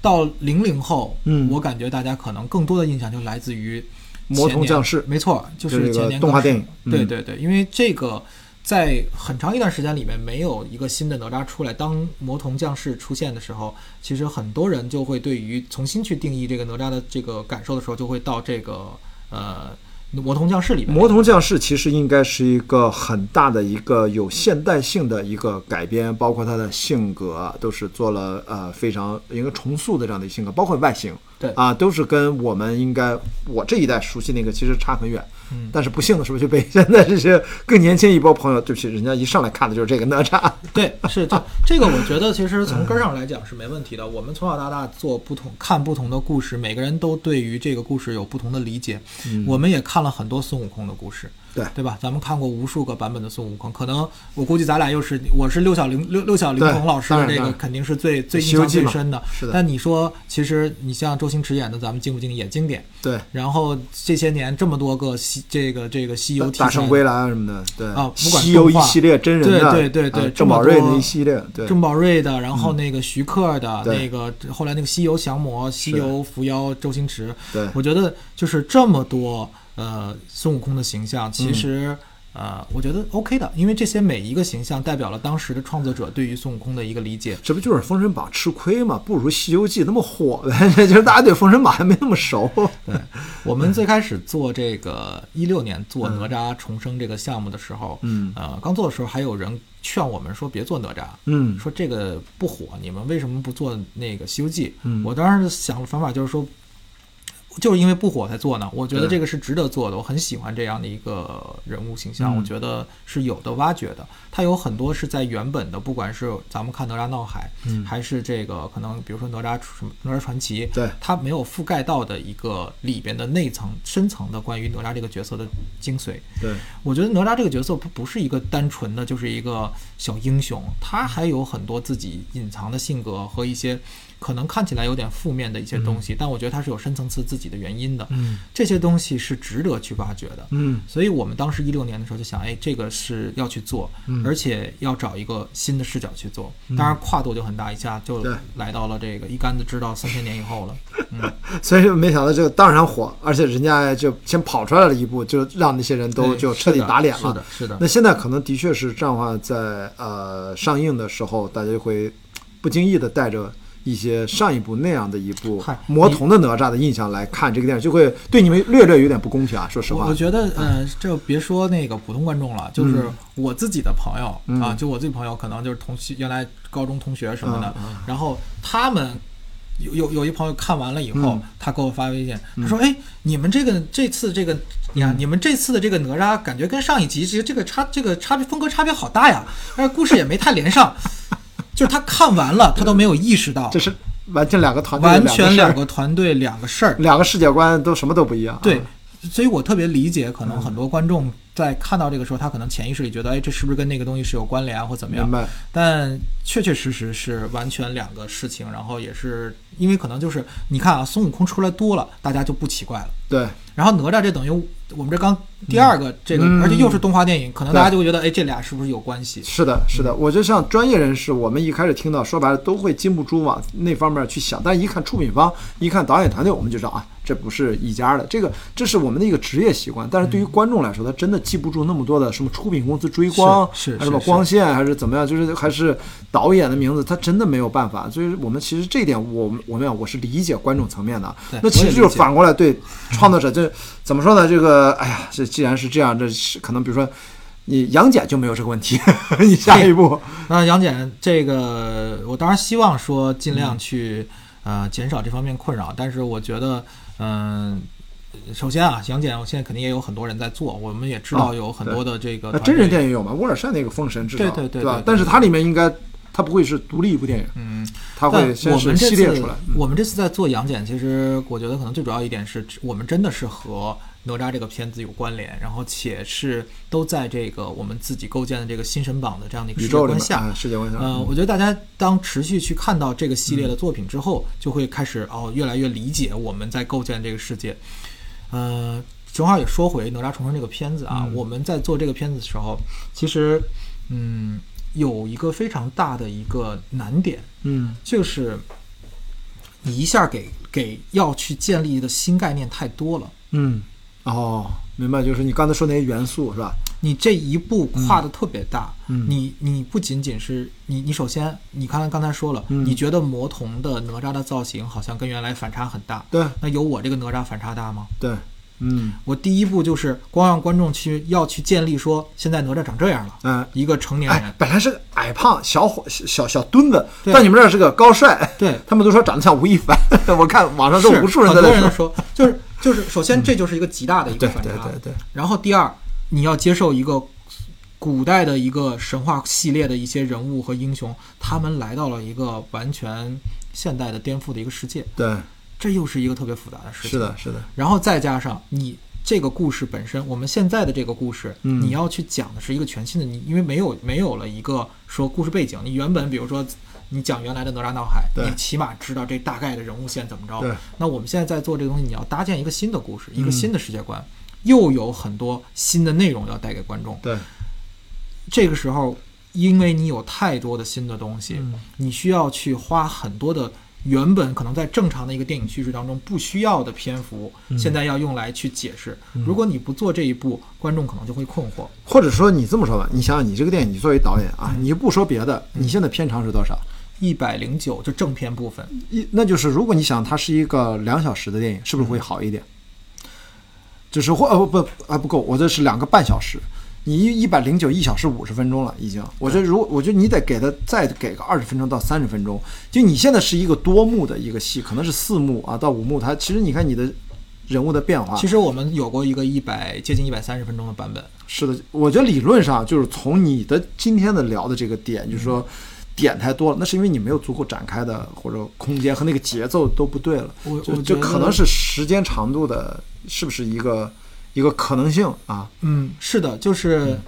到零零后，嗯我感觉大家可能更多的印象就来自于魔童降世没错，就就是这个前年电影嗯对对对，因为这个。在很长一段时间里面，没有一个新的哪吒出来。当魔童降世出现的时候，其实很多人就会对于重新去定义这个哪吒的这个感受的时候，就会到这个呃魔童降世里面。魔童降世其实应该是一个很大的一个有现代性的一个改编，包括他的性格都是做了呃非常一个重塑的这样的性格，包括外形，对啊，都是跟我们应该我这一代熟悉那个其实差很远。嗯，但是不幸的是，就被 现在这些更年轻一波朋友，对不起，人家一上来看的就是这个哪吒。对，是这这个，我觉得其实从根儿上来讲是没问题的。我们从小到大做不同看不同的故事，每个人都对于这个故事有不同的理解。我们也看了很多孙悟空的故事。对对吧？咱们看过无数个版本的孙悟空，可能我估计咱俩又是我是六小龄六六小龄童老师的这个肯定是最最印象最深的。是的。但你说，其实你像周星驰演的，咱们经不经也经典。对。然后这些年这么多个西这个这个西游大圣归来什么的，对啊，不管西游一系列真人的，对对对对，郑宝瑞那一系列，对郑宝瑞的，然后那个徐克的那个，后来那个西游降魔、西游伏妖，周星驰。对。我觉得就是这么多呃孙悟空的形象，其实。呃，我觉得 OK 的，因为这些每一个形象代表了当时的创作者对于孙悟空的一个理解。这不就是《封神榜》吃亏吗？不如《西游记》那么火呗。就是大家对《封神榜》还没那么熟。对，我们最开始做这个一六年做哪吒重生这个项目的时候，嗯，呃，刚做的时候还有人劝我们说别做哪吒，嗯，说这个不火，你们为什么不做那个《西游记》？嗯，我当时想的方法就是说。就是因为不火才做呢，我觉得这个是值得做的，我很喜欢这样的一个人物形象，我觉得是有的挖掘的。它有很多是在原本的，不管是咱们看哪吒闹海，还是这个可能比如说哪吒什么哪吒传奇，对，它没有覆盖到的一个里边的内层深层的关于哪吒这个角色的精髓。对，我觉得哪吒这个角色不不是一个单纯的就是一个小英雄，他还有很多自己隐藏的性格和一些。可能看起来有点负面的一些东西，但我觉得它是有深层次自己的原因的。嗯，这些东西是值得去挖掘的。嗯，所以我们当时一六年的时候就想，哎，这个是要去做，而且要找一个新的视角去做。当然跨度就很大，一下就来到了这个一竿子知道三千年以后了。嗯，所以没想到这个当然火，而且人家就先跑出来了一步，就让那些人都就彻底打脸了。是的，是的。那现在可能的确是这样的话，在呃上映的时候，大家就会不经意的带着。一些上一部那样的一部魔童的哪吒的印象来看这个电影，就会对你们略略有点不公平啊！说实话，我觉得，呃，这别说那个普通观众了，就是我自己的朋友啊，就我自己朋友，可能就是同学，原来高中同学什么的，然后他们有有有一朋友看完了以后，他给我发微信，他说：“哎，你们这个这次这个呀，你们这次的这个哪吒，感觉跟上一集其实这个差这个差别风格差别好大呀，但是故事也没太连上。”就是他看完了，他都没有意识到，这是完全两个团队，完全两个团队两个事儿，两个世界观都什么都不一样。对，所以我特别理解，可能很多观众在看到这个时候，他可能潜意识里觉得，哎，这是不是跟那个东西是有关联啊，或怎么样？明白。但确确实实是完全两个事情，然后也是因为可能就是你看啊，孙悟空出来多了，大家就不奇怪了。对。然后哪吒这等于我们这刚第二个这个，而且又是动画电影，可能大家就会觉得，哎，这俩是不是有关系？是的，是的。我觉得像专业人士，我们一开始听到，说白了都会禁不住往那方面去想，但一看出品方，一看导演团队，我们就知道啊，这不是一家的。这个这是我们的一个职业习惯。但是对于观众来说，他真的记不住那么多的什么出品公司追光，是什么光线，还是怎么样，就是还是导演的名字，他真的没有办法。所以我们其实这一点，我们我们我是理解观众层面的。那其实就是反过来对创作者就。怎么说呢？这个，哎呀，这既然是这样，这是可能，比如说，你杨戬就没有这个问题。你下一步，那杨戬这个，我当然希望说尽量去呃减少这方面困扰。但是我觉得，嗯，首先啊，杨戬，我现在肯定也有很多人在做，我们也知道有很多的这个真人电影有吗？沃尔善那个《封神》至少对对对，吧？但是它里面应该。它不会是独立一部电影，嗯，它会先是系列出来。我们这次在做杨戬，其实我觉得可能最主要一点是我们真的是和哪吒这个片子有关联，然后且是都在这个我们自己构建的这个新神榜的这样的一个世界观下。世界观下，呃，我觉得大家当持续去看到这个系列的作品之后，就会开始哦，越来越理解我们在构建这个世界。呃，正好也说回哪吒重生这个片子啊，我们在做这个片子的时候，其实，嗯。有一个非常大的一个难点，嗯，就是你一下给给要去建立的新概念太多了，嗯，哦，明白，就是你刚才说那些元素是吧？你这一步跨的特别大，嗯，你你不仅仅是你你首先你刚才刚才说了，你觉得魔童的哪吒的造型好像跟原来反差很大，对，那有我这个哪吒反差大吗？对。嗯。我第一步就是光让观众去要去建立说现在哪吒长这样了，嗯，一个成年人。哎，，本来是个矮胖小伙小小小墩子，对。到你们这儿是个高帅，对，他们都说长得像吴亦凡，我看网上都是无数人很在那说，多人说，就是就是，首先这就是一个极大的一个对反差，对对对，然后第二，你要接受一个古代的一个神话系列的一些人物和英雄，他们来到了一个完全现代的颠覆的一个世界，对，这又是一个特别复杂的事情。是的，，是的，然后再加上你这个故事本身，我们现在的这个故事，嗯。你要去讲的是一个全新的，你因为没有没有了一个说故事背景，你原本比如说。你讲原来的哪吒闹海，你起码知道这大概的人物线怎么着。那我们现在在做这个东西，你要搭建一个新的故事，一个嗯新的世界观，又有很多新的内容要带给观众。对，这个时候，因为你有太多的新的东西，嗯你需要去花很多的原本可能在正常的一个电影叙事当中不需要的篇幅，嗯现在要用来去解释。如果你不做这一步，观众可能就会困惑。或者说你这么说吧，你想想你这个电影，你作为导演啊，你不说别的，你现在片长是多少？一百零九就正片部分，一那就是如果你想它是一个两小时的电影，是不是会好一点？就是或呃不不还不够，我这是两个半小时，你一一百零九一小时五十分钟了已经。我觉得如我觉得你得给他再给个二十分钟到三十分钟。就你现在是一个多幕的一个戏，可能是四幕啊到五幕，它其实你看你的人物的变化，其实我们有过一个一百接近一百三十分钟的版本。是的，我觉得理论上就是从你的今天的聊的这个点，就是说点太多了，那是因为你没有足够展开的或者空间和那个节奏都不对了。这我我觉得这可能是时间长度的，是不是一个一个可能性啊？嗯，是的，就是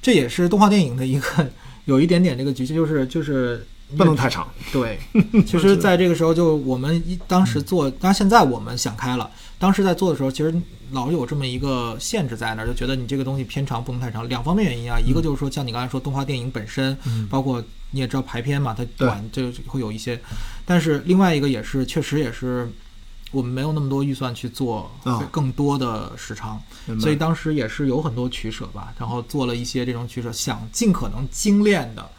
这也是动画电影的一个有一点点这个局限，就是就是不能太长。对，其 实在这个时候，就我们一当时做，当然现在我们想开了，当时在做的时候，其实老有这么一个限制在那儿，就觉得你这个东西偏长不能太长。两方面原因啊，一个就是说像你刚才说动画电影本身，包括你也知道排片嘛，它短就会有一些，但是另外一个也是确实也是我们没有那么多预算去做啊。更多的时长，所以当时也是有很多取舍吧，然后做了一些这种取舍，想尽可能精炼的。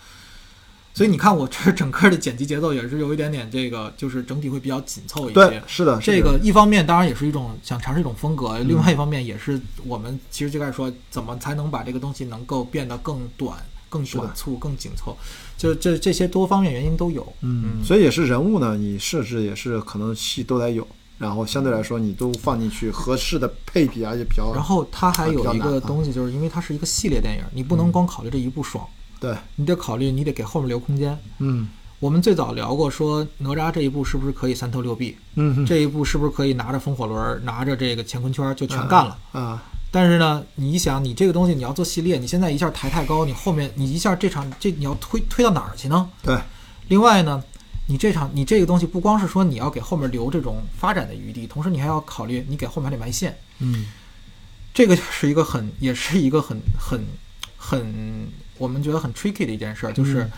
所以你看，我这整个的剪辑节奏也是有一点点这个，就是整体会比较紧凑一对些，。是的，这个一方面当然也是一种想尝试一种风格，另外一方面也是我们其实就开始说，怎么才能把这个东西能够变得更短、更短促、更紧凑，就这这些多方面原因都有。嗯，所以也是人物呢，你设置也是可能戏都得有，然后相对来说你都放进去合适的配比，而且比较然后它还有一个东西，就是因为它是一个系列电影，你不能光考虑这一部爽，对，你得考虑你得给后面留空间。嗯我们最早聊过说哪吒这一部是不是可以三头六臂，嗯这一部是不是可以拿着风火轮，拿着这个乾坤圈就全干了？啊，但是呢，你想，你这个东西你要做系列，你现在一下抬太高，你后面你一下这场这你要推推到哪儿去呢？对，另外呢，你这场你这个东西不光是说你要给后面留这种发展的余地，同时你还要考虑你给后面还得埋线，嗯。这个就是一个很也是一个很很很我们觉得很 tricky 的一件事儿，就是嗯。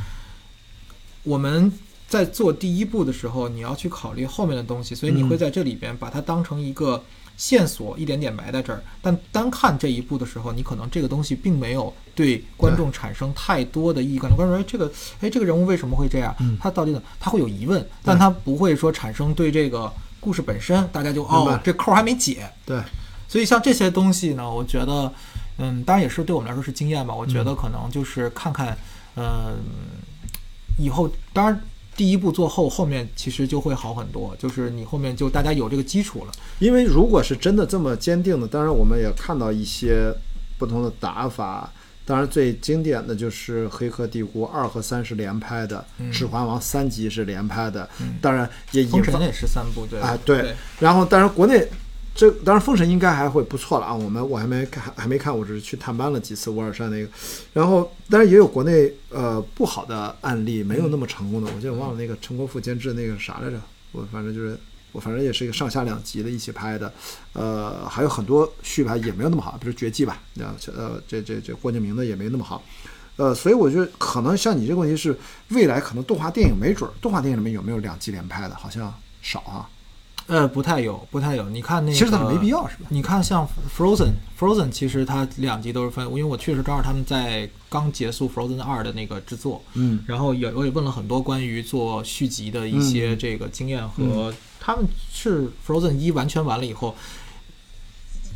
我们在做第一步的时候，你要去考虑后面的东西，所以你会在这里边把它当成一个线索，一点点埋在这儿。但单看这一步的时候，你可能这个东西并没有对观众产生太多的意义。观众观众说，哎，这个，哎，这个人物为什么会这样？嗯他到底呢？他会有疑问，但他不会说产生对这个故事本身，大家就哦，这扣儿还没解。对，所以像这些东西呢，我觉得，嗯，当然也是对我们来说是经验吧。我觉嗯得可能就是看看，嗯，以后当然第一步做后，后面其实就会好很多。就是你后面就大家有这个基础了。因为如果是真的这么坚定的，当然我们也看到一些不同的打法。当然，最经典的就是《黑客帝国》二和三是连拍的，嗯指环王》三集是连拍的。嗯当然也引发封神也是三部，对啊，对。然后，当然国内这当然封神应该还会不错了啊。我们我还没看，还没看，我只是去探班了几次乌尔善那个。然后，当然也有国内呃不好的案例，没有那么成功的。我记得忘了那个陈国富监制那个啥来着，我反正就是我反正也是一个上下两集的一起拍的。呃，还有很多续拍也没有那么好，比如《绝技》吧，呃呃这这这郭敬明的也没那么好。呃，所以我觉得可能像你这个问题是，未来可能动画电影没准，动画电影里面有没有两季连拍的？好像少啊。呃，不太有，不太有。你看那个，其实它没必要，是吧？你看像 Frozen，Frozen 其实它两集都是分，因为我确实正好他们在刚结束 Frozen 二的那个制作，嗯。然后也我也问了很多关于做续集的一些这个经验和他们是 Frozen 一完全完了以后，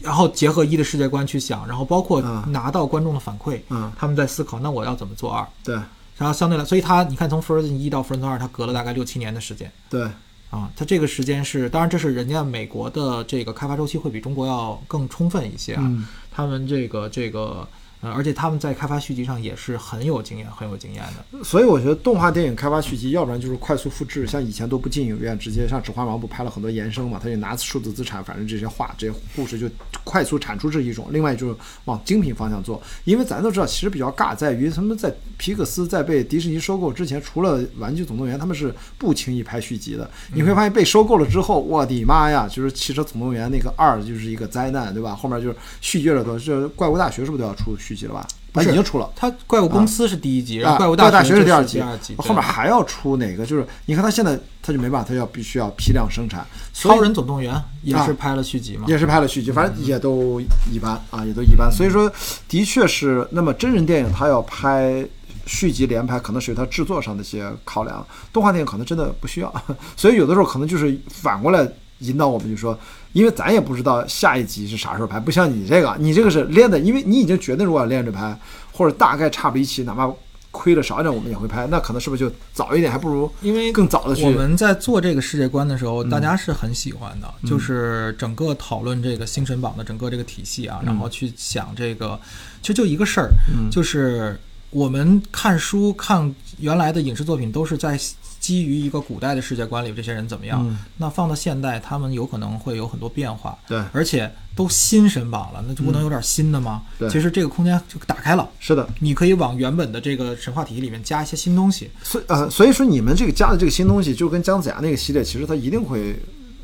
然后结合一的世界观去想，然后包括嗯。拿到观众的反馈，嗯，他们在思考，那我要怎么做二？对。然后相对来，所以它你看从 Frozen 一到 Frozen 二，它隔了大概六七年的时间。对，啊。它这个时间是，当然这是人家美国的这个开发周期会比中国要更充分一些啊。嗯他们这个这个呃，而且他们在开发续集上也是很有经验、很有经验的。所以我觉得动画电影开发续集，要不然就是快速复制，像以前都不进影院，直接像《指环王》不拍了很多延伸嘛，他就拿数字资产，反正这些画、这些故事就快速产出这一种。另外就是往精品方向做，因为咱都知道，其实比较尬在于他们在皮克斯在被迪士尼收购之前，除了《玩具总动员》，他们是不轻易拍续集的。你会发现被收购了之后，我的妈呀，就是《汽车总动员》那个二就是一个灾难，对吧？后面就是续集了多，这怪物大学是不是都要出续集了吧？不是已经出了。它怪物公司是第一集，然后啊，怪物大学大是第第二集，集，后面还要出哪个？就是你看他现在他就没办法，他要必须要批量生产，超人总动员也啊是拍了续集嘛。也是拍了续集，反正也都一般啊，也都一般。所以说，的确是，那么真人电影他要拍续集连拍，可能是有它制作上的一些考量，动画电影可能真的不需要。所以有的时候可能就是反过来引导我们，就说，因为咱也不知道下一集是啥时候拍，不像你这个，你这个是练的，因为你已经决定如果要连着拍，或者大概差不离期，哪怕亏了少一点我们也会拍，那可能是不是就早一点，还不如 因为更早的去我们在做这个世界观的时候，嗯大家是很喜欢的，嗯就是整个讨论这个星辰榜的整个这个体系啊，嗯。然后去想这个，其实就一个事儿，嗯。就是我们看书看原来的影视作品都是在基于一个古代的世界观里，这些人怎么样？嗯那放到现代，他们有可能会有很多变化，对而且都新神榜了，那就不能有点新的吗？嗯对其实这个空间就打开了，是的。你可以往原本的这个神话体系里面加一些新东西。所以呃，所以说你们这个加的这个新东西，就跟姜子牙那个系列，其实它一定会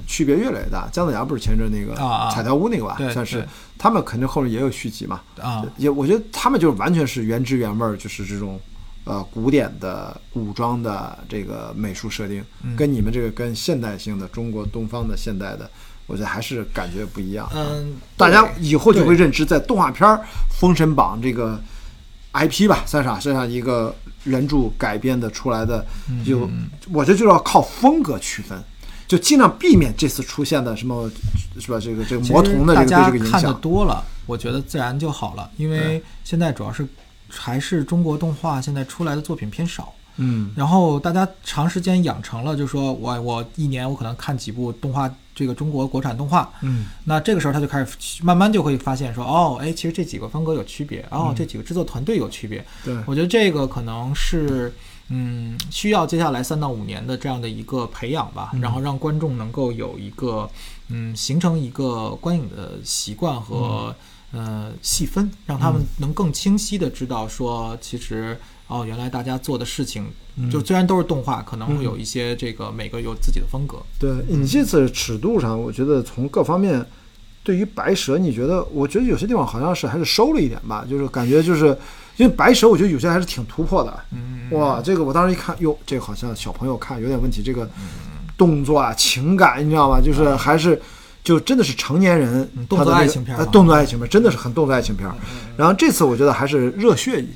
区别越来越大。姜子牙不是前阵那个彩条屋那个吧，对算是他们肯定后面也有续集嘛。啊，也我觉得他们就是完全是原汁原味儿，就是这种呃古典的古装的这个美术设定，嗯跟你们这个跟现代性的中国东方的现代的，我觉得还是感觉不一样。嗯，大家以后就会认知，在动画片儿《封神榜》这个 IP 吧，算是啊，身上一个原著改编的出来的，嗯就我觉得就要靠风格区分，就尽量避免这次出现的什么，是吧？这个这个魔童的这个大家对这个影看的，多了，我觉得自然就好了，因为现在主要是还是中国动画现在出来的作品偏少，嗯。然后大家长时间养成了，就说我我一年我可能看几部动画，这个中国国产动画，嗯。那这个时候他就开始慢慢就会发现说，哦，哎，其实这几个风格有区别，哦，这几个制作团队有区别，对，我觉得这个可能是，嗯，需要接下来三到五年的这样的一个培养吧，然后让观众能够有一个，嗯，形成一个观影的习惯和、呃细分，让他们能更清晰的知道说，其实哦，原来大家做的事情，就虽然都是动画，可能会有一些这个每个有自己的风格。对你这次尺度上，我觉得从各方面，对于白蛇，你觉得？我觉得有些地方好像是还是收了一点吧，就是感觉就是因为白蛇，我觉得有些还是挺突破的。嗯，哇，这个我当时一看，哟，这个好像小朋友看有点问题，这个动作啊、情感，你知道吗？就是还是就真的是成年人嗯动作爱情片动作爱情片，真的是很动作爱情片然后这次我觉得还是热血一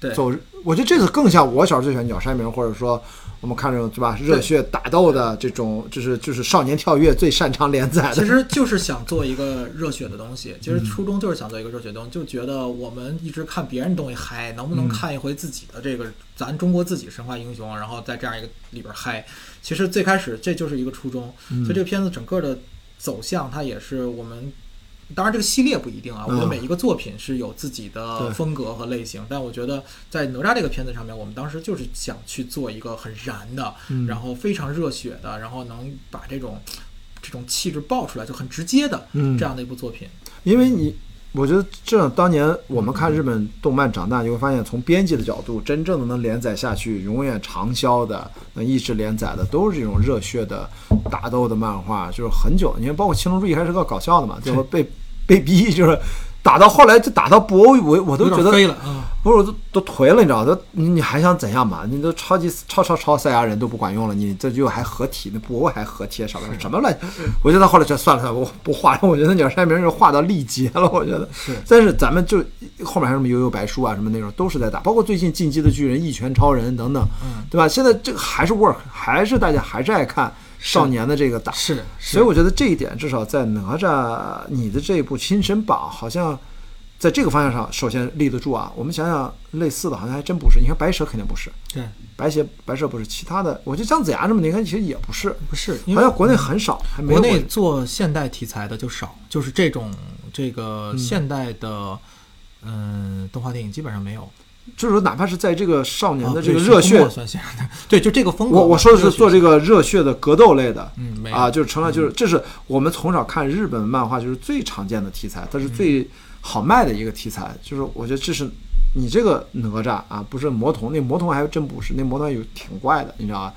对走，我觉得这次更像我小时候最喜欢鸟山明，或者说我们看这种对吧，热血打斗的这种，就是就是少年跳跃最擅长连载的。其实就是想做一个热血的东西，其实初衷就是想做一个热血的东西，就觉得我们一直看别人东西嗨，能不能看一回自己的这个咱中国自己神话英雄，然后在这样一个里边嗨。其实最开始这就是一个初衷，所以这个片子整个的走向，它也是我们。当然，这个系列不一定啊。我觉得嗯每一个作品是有自己的风格和类型，但我觉得在哪吒这个片子上面，我们当时就是想去做一个很燃的，嗯然后非常热血的，然后能把这种这种气质爆出来，就很直接的嗯这样的一部作品。因为你，我觉得这当年我们看日本动漫长大，你会发现从编辑的角度，真正的能连载下去、永远长销的、能一直连载的，都是这种热血的打斗的漫画，就是很久。你看，包括《青龙珠》一开始是个搞笑的嘛，最后被 被逼就是打到后来就打到布欧，我我都觉得飞了啊！不是，我都都颓了，你知道？都你你还想怎样嘛？你都超级超超超赛亚人都不管用了，你这就还合体，那布欧还合体什么什么乱？我觉得后来就算了，我不画了。我觉得鸟山明是画到力竭了，我觉得。是但是咱们就后面还有什么悠悠白书啊，什么那种都是在打，包括最近进击的巨人、一拳超人等等，嗯，对吧？现在这个还是 work，还是大家还是爱看。少年的这个打，是，所以我觉得这一点至少在哪吒你的这一部《新神榜》好像在这个方向上首先立得住啊。我们想想类似的，好像还真不是。你看白蛇肯定不是，对，白蛇白蛇不是，其他的我觉得姜子牙这么你看其实也不是，不是，好像国内很少，还没有国内做现代题材的就少，就是这种这个现代的嗯动画电影基本上没有。就是说，哪怕是在这个少年的这个热血，对，就这个风格。我我说的是做这个，热血的格斗类的，嗯，啊，就是成了就是这是我们从小看日本漫画就是最常见的题材，它是最好卖的一个题材。就是我觉得这是你这个哪吒啊，不是魔童，那魔童还真不是，那魔童有挺怪的，你知道吧？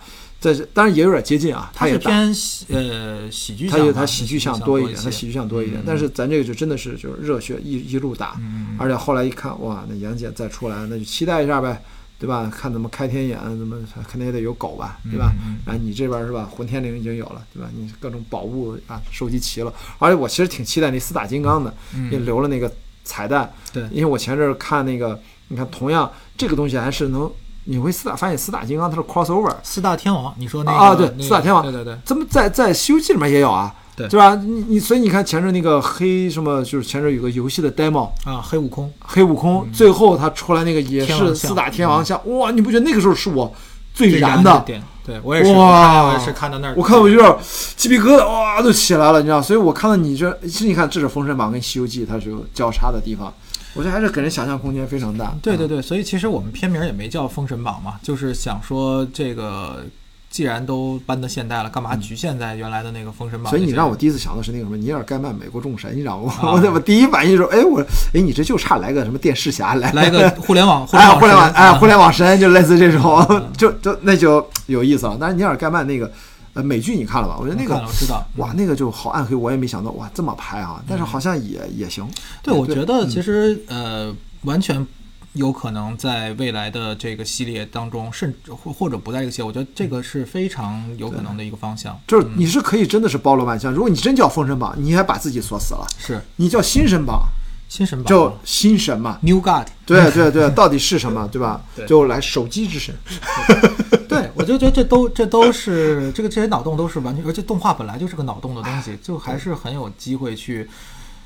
在当然也有点接近啊，他是偏呃喜剧向嘛，它有它喜剧向向多一点，一些它喜剧向多一点嗯。但是咱这个就真的是就是热血一一路打，嗯而且后来一看，哇，那杨戬再出来，那就期待一下呗，对吧？看怎么开天眼，怎么肯定也得有狗吧，对吧？然后你这边是吧，混天绫已经有了，对吧？你各种宝物啊收集齐了，而且我其实挺期待那四大金刚的，嗯也留了那个彩蛋，对因为我前阵儿看那个，你看同样这个东西还是能，你会四大发现四大金刚它是 crossover，四大天王，你说那个啊对那个四大天王对对对，怎么在在《西游记》里面也有啊？对吧？你你所以你看前阵那个黑什么，就是前阵有个游戏的 demo，啊，黑悟空，黑悟空，最后他出来那个也是四大天王像，哇！你不觉得那个时候是我最最燃的？的点，对我也是，哇我也是看到那儿，我看我有点鸡皮疙瘩，哇，都起来了，你知道？所以我看到你这，其实你看，这是《封神榜》跟《西游记》它是有交叉的地方，我觉得还是给人想象空间非常大。嗯，对对对，所以其实我们片名也没叫《封神榜》嘛，就是想说这个既然都搬到现代了，干嘛局限在原来的那个《封神榜》？嗯所以你让我第一次想到是那个什么尼尔盖曼《美国众神》，你知道吗？啊 我我第一反应就是，哎，我哎，你这就差来个什么电视侠来来个互联网，哎，互联网，哎，互联联网神就类似这种，就就那就有意思了。但是尼尔盖曼那个呃美剧你看了吧？我觉得那个我知道，哇，那个就好暗黑，我也没想到哇这么拍啊！但是好像也也行。对，我觉得嗯其实呃，完全有可能在未来的这个系列当中，甚至或或者不在这个系列，我觉得这个是非常有可能的一个方向。就是你是可以真的是包罗万象。如果你真叫封神榜，你还把自己锁死了；是你叫新神榜，新神榜就新神嘛。New God，对对对，到底是什么，对吧？对就来手机之神。对我就觉得这都这都是这个这些脑洞都是完全，而且动画本来就是个脑洞的东西，就还是很有机会去。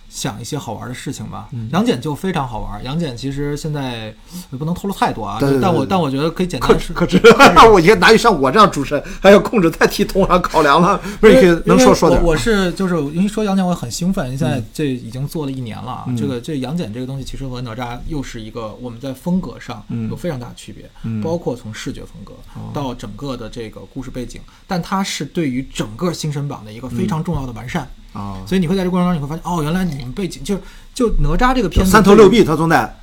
想一些好玩的事情吧，嗯杨戬就非常好玩。杨戬其实现在也不能透露太多啊，对对但我但我觉得可以简单说，可可知，我觉得哪有像我这样主持人还要控制太替同行考量了？不是，你可以能说说点。我我是就是因为说杨戬，我很兴奋。现在这已经做了一年了啊，嗯这个这杨戬这个东西其实和哪吒又是一个我们在风格上嗯有非常大的区别，嗯包括从视觉风格到整个的这个故事背景，但它是对于整个新神榜的一个非常重要的完善。啊，所以你会在这过程中你会发现，哦，原来你们背景就就哪吒这个片子三头六臂，他总得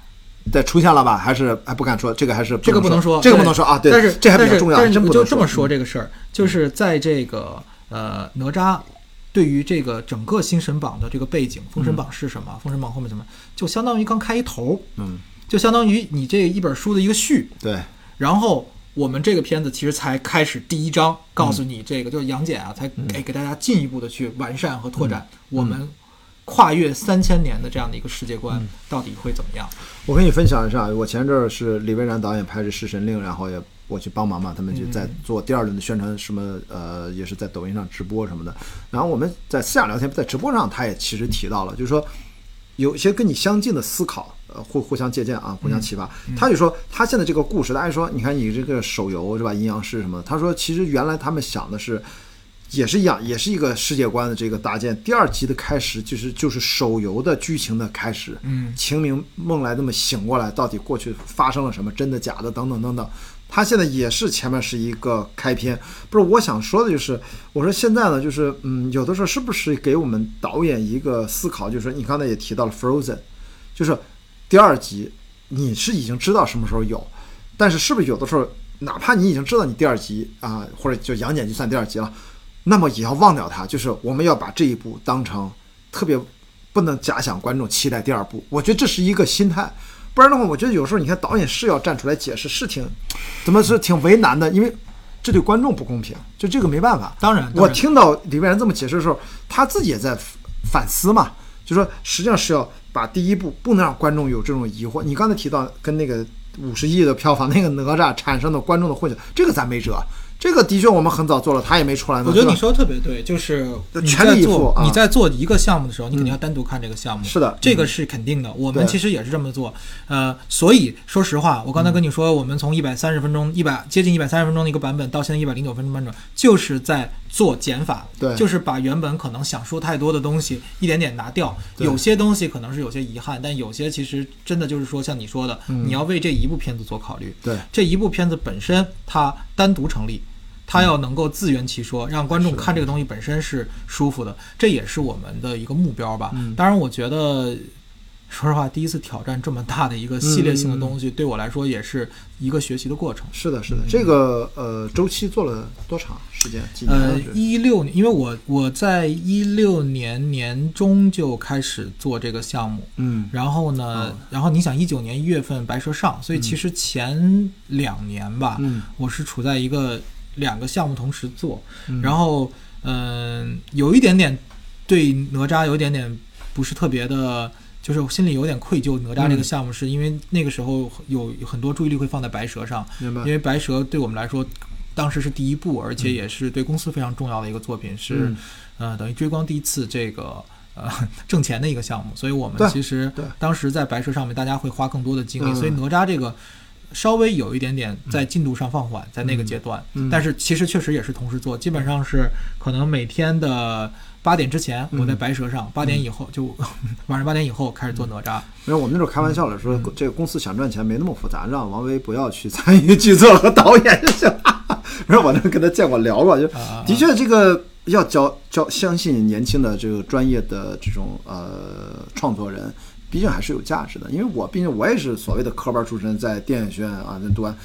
得出现了吧？还是还不敢说？这个还是这个不能说，这个不能说啊。对，但是这还比较重要，但是真不能就这么说嗯这个事儿，就是在这个呃哪吒对于这个整个新神榜的这个背景，封神榜是什么？封神榜后面什么？就相当于刚开一头，嗯，就相当于你这一本书的一个序，对，然后。我们这个片子其实才开始第一章，告诉你这个、就是杨戬啊，才给给大家进一步的去完善和拓展我们跨越三千年的这样的一个世界观到底会怎么样。我跟你分享一下，我前阵儿是李蔚然导演拍的《弑神令》，然后也我去帮忙嘛，他们就在做第二轮的宣传，什么呃，也是在抖音上直播什么的。然后我们在私下聊天，在直播上他也其实提到了，就是说有一些跟你相近的思考，呃，互互相借鉴啊，互相启发。他就说他现在这个故事，大家说，你看你这个手游是吧，阴阳师什么的，他说其实原来他们想的是。也是一样，也是一个世界观的这个搭建。第二集的开始就是就是手游的剧情的开始，嗯清明梦来那么醒过来，到底过去发生了什么，真的假的，等等等等。他现在也是前面是一个开篇，不是我想说的就是，我说现在呢，就是嗯，有的时候是不是给我们导演一个思考，就是你刚才也提到了 Frozen，就是第二集你是已经知道什么时候有，但是是不是有的时候，哪怕你已经知道你第二集啊，或者就杨戬就算第二集了。那么也要忘掉它，就是我们要把这一部当成特别不能假想观众期待第二部。我觉得这是一个心态，不然的话，我觉得有时候你看导演是要站出来解释，是挺怎么是挺为难的，因为这对观众不公平，就这个没办法。当然，我听到里边人这么解释的时候，他自己也在反思嘛，就说实际上是要把第一部不能让观众有这种疑惑。你刚才提到跟那个五十亿的票房那个哪吒产生的观众的混淆，这个咱没辙。这个的确我们很早做了，他也没出来呢。我觉得你说的特别对，就是你全在做力以赴啊你在做一个项目的时候，你肯定要单独看这个项目。是的这个是肯定的。我们其实也是这么做。呃，所以说实话，我刚才跟你说，我们从一百三十分钟、一百接近一百三十分钟的一个版本，到现在一百零九分钟版本，就是在做减法。对就是把原本可能想说太多的东西一点点拿掉。有些东西可能是有些遗憾，但有些其实真的就是说，像你说的，你要为这一部片子做考虑。对这一部片子本身它单独成立，它要能够自圆其说，让观众看这个东西本身是舒服的，这也是我们的一个目标吧。当然，我觉得。说实话，第一次挑战这么大的一个系列性的东西，对我来说也是一个学习的过程。是的，是的，这个呃周期做了多长时间？几年呃一六年，因为我我在一六年年中就开始做这个项目，嗯。然后呢，然后你想一九年一月份白蛇上，所以其实前两年吧，嗯。我是处在一个两个项目同时做，嗯。然后嗯、有一点点对哪吒有一点点不是特别的。就是我心里有点愧疚，哪吒这个嗯。项目是因为那个时候有有很多注意力会放在白蛇上，因为白蛇对我们来说，当时是第一部，而且也是对公司非常重要的一个作品，是嗯。呃等于追光第一次这个呃挣钱的一个项目，所以我们其实对当时在白蛇上面，大家会花更多的精力，嗯。所以哪吒这个。稍微有一点点在进度上放缓，在那个阶段，嗯。但是其实确实也是同时做，基本上是可能每天的八点之前我在白蛇上，八点以后就晚上八点以后开始做哪吒，没有我们那时候开玩笑了，嗯说这个公司想赚钱没那么复杂，让王威不要去参与剧作和导演就行了。然后我那跟他见过聊过，就啊的确这个要教教相信年轻的这个专业的这种呃创作人，毕竟还是有价值的。因为我毕竟我也是所谓的科班出身，在电影学院啊那读完，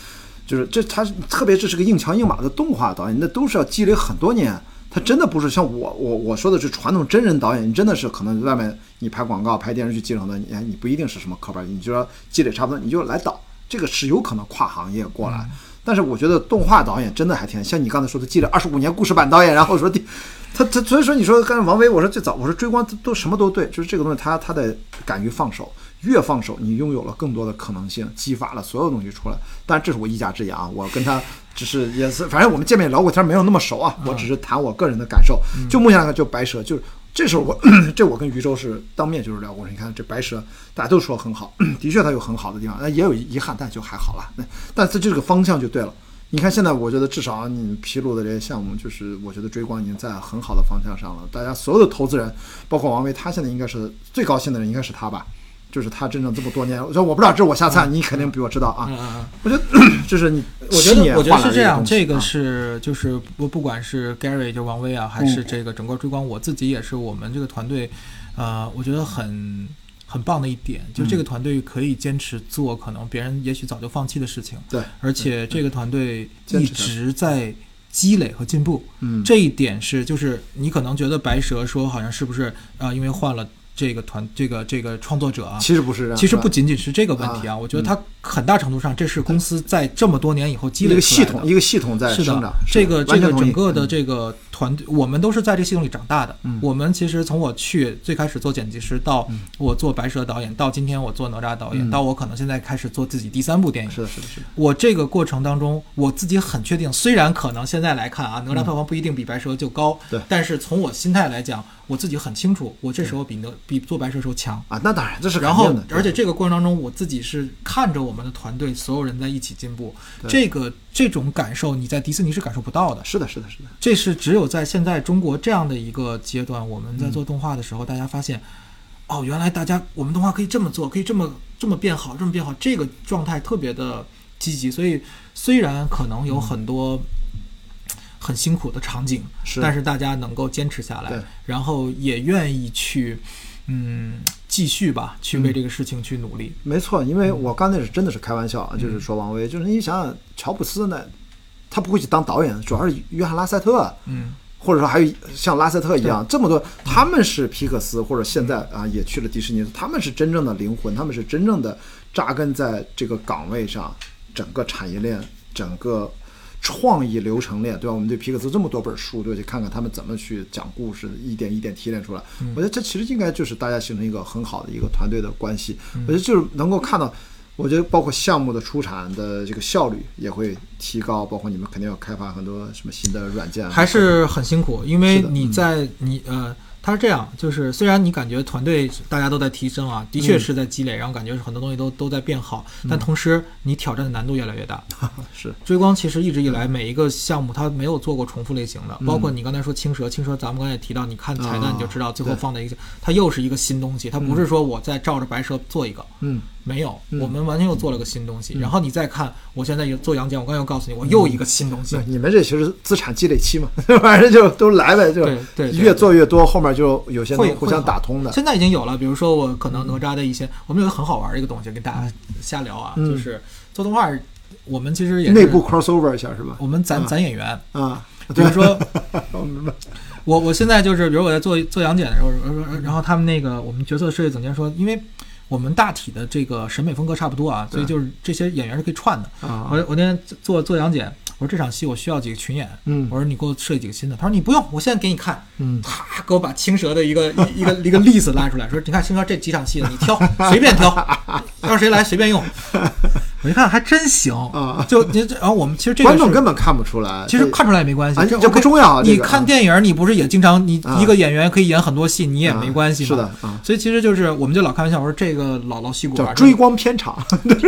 就是这他是特别这是个硬强硬马的动画导演，那都是要积累很多年。他真的不是像我我我说的是传统真人导演，你真的是可能外面你拍广告、拍电视剧积累很多，你哎你不一定是什么科班，你就说积累差不多，你就来导，这个是有可能跨行业过来。但是我觉得动画导演真的还挺像你刚才说的，积累二十五年故事版导演，然后说第他他所以说你说刚才王威，我说最早我说追光都都什么都对，就是这个东西他他得敢于放手，越放手你拥有了更多的可能性，激发了所有东西出来。但这是我一家之言啊，我跟他只是也是，反正我们见面聊过天，没有那么熟啊，我只是谈我个人的感受。就目前来看，就白蛇就是。这时候我 这我跟余舟是当面就是聊过，你看这白蛇大家都说很好，的确它有很好的地方，那也有遗憾，但就还好了。那但是这个方向就对了。你看现在，我觉得至少你披露的这些项目，就是我觉得追光已经在很好的方向上了。大家所有的投资人，包括王威，他现在应该是最高兴的人，应该是他吧？就是他真正这么多年，我说我不知道，这是我瞎猜，你肯定比我知道啊。嗯嗯嗯。我觉得 就是你我觉得我觉得是这样，这个啊是就是不不管是 Gary 就王威啊，还是这个整个追光，我自己也是我们这个团队，呃，我觉得很很棒的一点，就这个团队可以坚持做可能别人也许早就放弃的事情，对，而且这个团队一直在积累和进步，嗯。这一点是就是你可能觉得白蛇说好像是不是啊、呃因为换了这个团这个这个创作者啊，其实不是这样，其实不仅仅是这个问题啊，我觉得它很大程度上这是公司在这么多年以后积累一个系统，一个系统在是生长的。，这个这个整个的嗯。这个团队，我们都是在这个系统里长大的。嗯。我们其实从我去最开始做剪辑师，到我做白蛇导演，到今天我做哪吒导演，嗯。到我可能现在开始做自己第三部电影。是的，是的，是。的，我这个过程当中，我自己很确定，虽然可能现在来看啊，哪吒票房不一定比白蛇就高，对。但是从我心态来讲，我自己很清楚，我这时候比哪比做白蛇时候强。啊，那当然这是肯然后而且这个过程当中，我自己是看着我们的团队所有人在一起进步，这个这种感受你在迪士尼是感受不到的。是的，是的，是的，这是只有在现在中国这样的一个阶段，我们在做动画的时候，大家发现，哦，原来大家我们动画可以这么做，可以这么这么变好，这么变好，这个状态特别的积极。所以虽然可能有很多很辛苦的场景，是。但是大家能够坚持下来，然后也愿意去，嗯，继续吧，去为这个事情去努力。没错，因为我刚才是真的是开玩笑啊，就是说王威，就是你想想，乔布斯呢，他不会去当导演，主要是约翰拉塞特，嗯，或者说还有像拉塞特一样这么多，他们是皮克斯或者现在啊也去了迪士尼，他们是真正的灵魂，他们是真正的扎根在这个岗位上，整个产业链，整个。创意流程链，对吧？我们对皮克斯这么多本书，对吧？去看看他们怎么去讲故事，一点一点提炼出来。我觉得这其实应该就是大家形成一个很好的一个团队的关系。我觉得就是能够看到，我觉得包括项目的出产的这个效率也会提高，包括你们肯定要开发很多什么新的软件，还是很辛苦，因为你在你呃。它是这样，就是虽然你感觉团队大家都在提升啊，的确是在积累，然后感觉很多东西都都在变好，但同时你挑战的难度越来越大。是。追光其实一直以来每一个项目它没有做过重复类型的，包括你刚才说青蛇，青蛇咱们刚才也提到，你看彩蛋你就知道最后放的一个，它又是一个新东西，它不是说我再照着白蛇做一个，嗯。没有，我们完全又做了个新东西。然后你再看，我现在有做杨戬，我刚又告诉你，我又一个新东西。你们这其实资产积累期嘛，反正就都来呗，就对越做越多，后面就有些会互相打通的。现在已经有了，比如说我可能哪吒的一些，我们有个很好玩的一个东西，跟大家瞎聊啊，就是做动画，我们其实也内部 crossover 一下是吧？我们攒攒演员啊，比如说，我我现在就是，比如我在做做杨戬的时候，然后他们那个我们角色设计总监说，因为。我们大体的这个审美风格差不多啊，所以就是这些演员是可以串的。我我那天做做杨戬，我说这场戏我需要几个群演，我说你给我设计几个新的。他说你不用，我现在给你看。嗯，啪给我把青蛇的一个一个一个例子拉出来，说你看青蛇这几场戏你挑随便挑，让谁来随便用。我一看还真行啊！就你然后我们其实这个观众根本看不出来，其实看出来也没关系，这不重要。你看电影，你不是也经常你一个演员可以演很多戏，你也没关系是的，所以其实就是我们就老开玩笑，我说这个老老戏骨叫追光片场，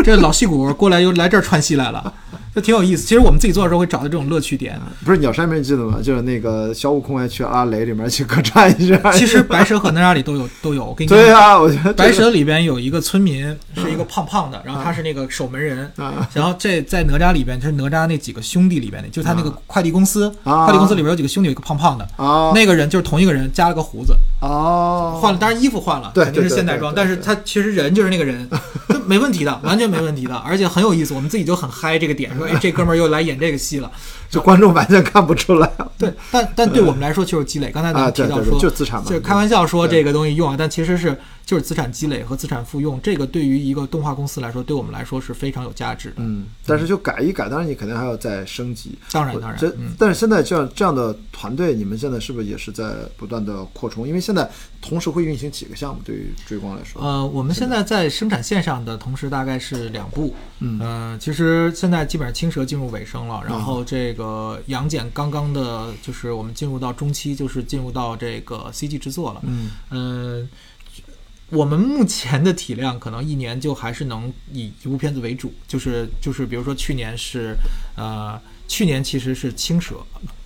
这老戏骨过来又来这儿串戏来了。就挺有意思。其实我们自己做的时候会找到这种乐趣点。不是鸟山明记得吗？就是那个小悟空还去阿雷里面去客串一下。其实白蛇和哪吒里都有都有。我跟你对啊，我觉得白蛇里边有一个村民是一个胖胖的，然后他是那个守门人。然后这在哪吒里边就是哪吒那几个兄弟里边的，就是他那个快递公司，快递公司里边有几个兄弟，有一个胖胖的。那个人就是同一个人，加了个胡子。哦。换了，当然衣服换了，肯定是现代装，但是他其实人就是那个人，没问题的，完全没问题的，而且很有意思。我们自己就很嗨这个点。哎，这哥们儿又来演这个戏了，就观众完全看不出来。对，但但对我们来说就是积累。刚才咱们提到说，就资产嘛，就开玩笑说这个东西用啊，但其实是。就是资产积累和资产复用，这个对于一个动画公司来说，对我们来说是非常有价值的。嗯，但是就改一改，当然你肯定还要再升级。当然，当然。这，但是现在这样这样的团队，你们现在是不是也是在不断的扩充？因为现在同时会运行几个项目，对于追光来说。呃，我们现在在生产线上的同时大概是两部。嗯，其实现在基本上青蛇进入尾声了，然后这个杨戬刚刚的，就是我们进入到中期，就是进入到这个 CG 制作了。嗯嗯。我们目前的体量可能一年就还是能以一部片子为主，就是就是比如说去年是，呃，去年其实是青蛇，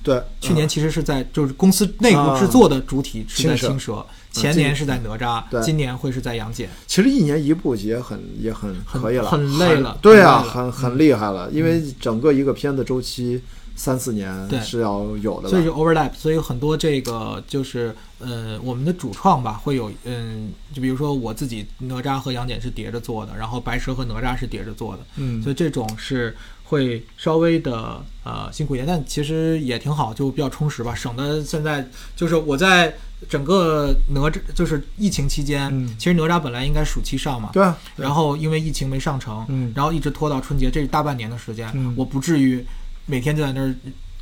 对，去年其实是在就是公司内部制作的主体是在青蛇，前年是在哪吒，今年会是在杨戬。其实一年一部也很也很可以了，很累了，对啊，很很厉害了，因为整个一个片子周期。三四年是要有的，所以就 overlap，所以很多这个就是呃，我们的主创吧会有嗯，就比如说我自己哪吒和杨戬是叠着做的，然后白蛇和哪吒是叠着做的，嗯，所以这种是会稍微的呃辛苦一点，但其实也挺好，就比较充实吧，省得现在就是我在整个哪吒就是疫情期间，其实哪吒本来应该暑期上嘛，对，然后因为疫情没上成，嗯，然后一直拖到春节，这是大半年的时间，我不至于。每天就在那儿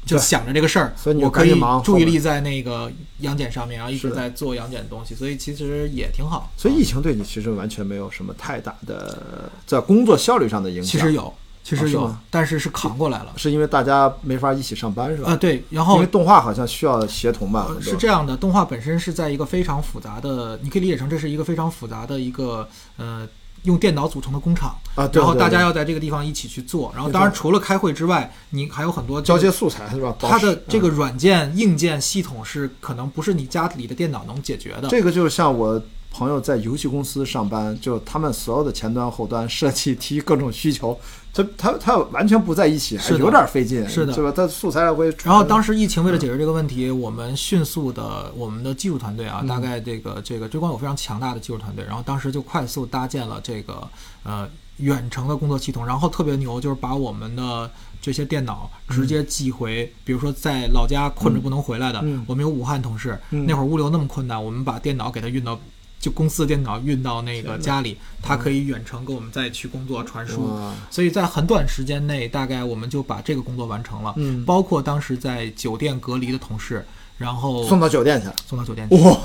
就想着这个事儿，所以我可以注意力在那个杨戬上面，然后一直在做杨戬的东西，所以其实也挺好。所以疫情对你其实完全没有什么太大的在工作效率上的影响。其实有，其实有，但是是扛过来了。是因为大家没法一起上班是吧？啊，对。然后因为动画好像需要协同吧？是这样的，动画本身是在一个非常复杂的，你可以理解成这是一个非常复杂的一个呃。用电脑组成的工厂啊，然后大家要在这个地方一起去做，然后当然除了开会之外，你还有很多交接素材是吧？它的这个软件硬件系统是可能不是你家里的电脑能解决的。这个就像我。朋友在游戏公司上班，就他们所有的前端、后端设计提各种需求，他他他完全不在一起，是有点费劲，是的，是吧？他素材会。然后当时疫情为了解决这个问题，我们迅速的，我们的技术团队啊，大概这个这个追光有非常强大的技术团队，然后当时就快速搭建了这个呃远程的工作系统，然后特别牛，就是把我们的这些电脑直接寄回，比如说在老家困着不能回来的，我们有武汉同事，那会儿物流那么困难，我们把电脑给他运到。就公司的电脑运到那个家里，他可以远程给我们再去工作传输，所以在很短时间内，大概我们就把这个工作完成了。嗯，包括当时在酒店隔离的同事，然后送到酒店去，送到酒店去，哇，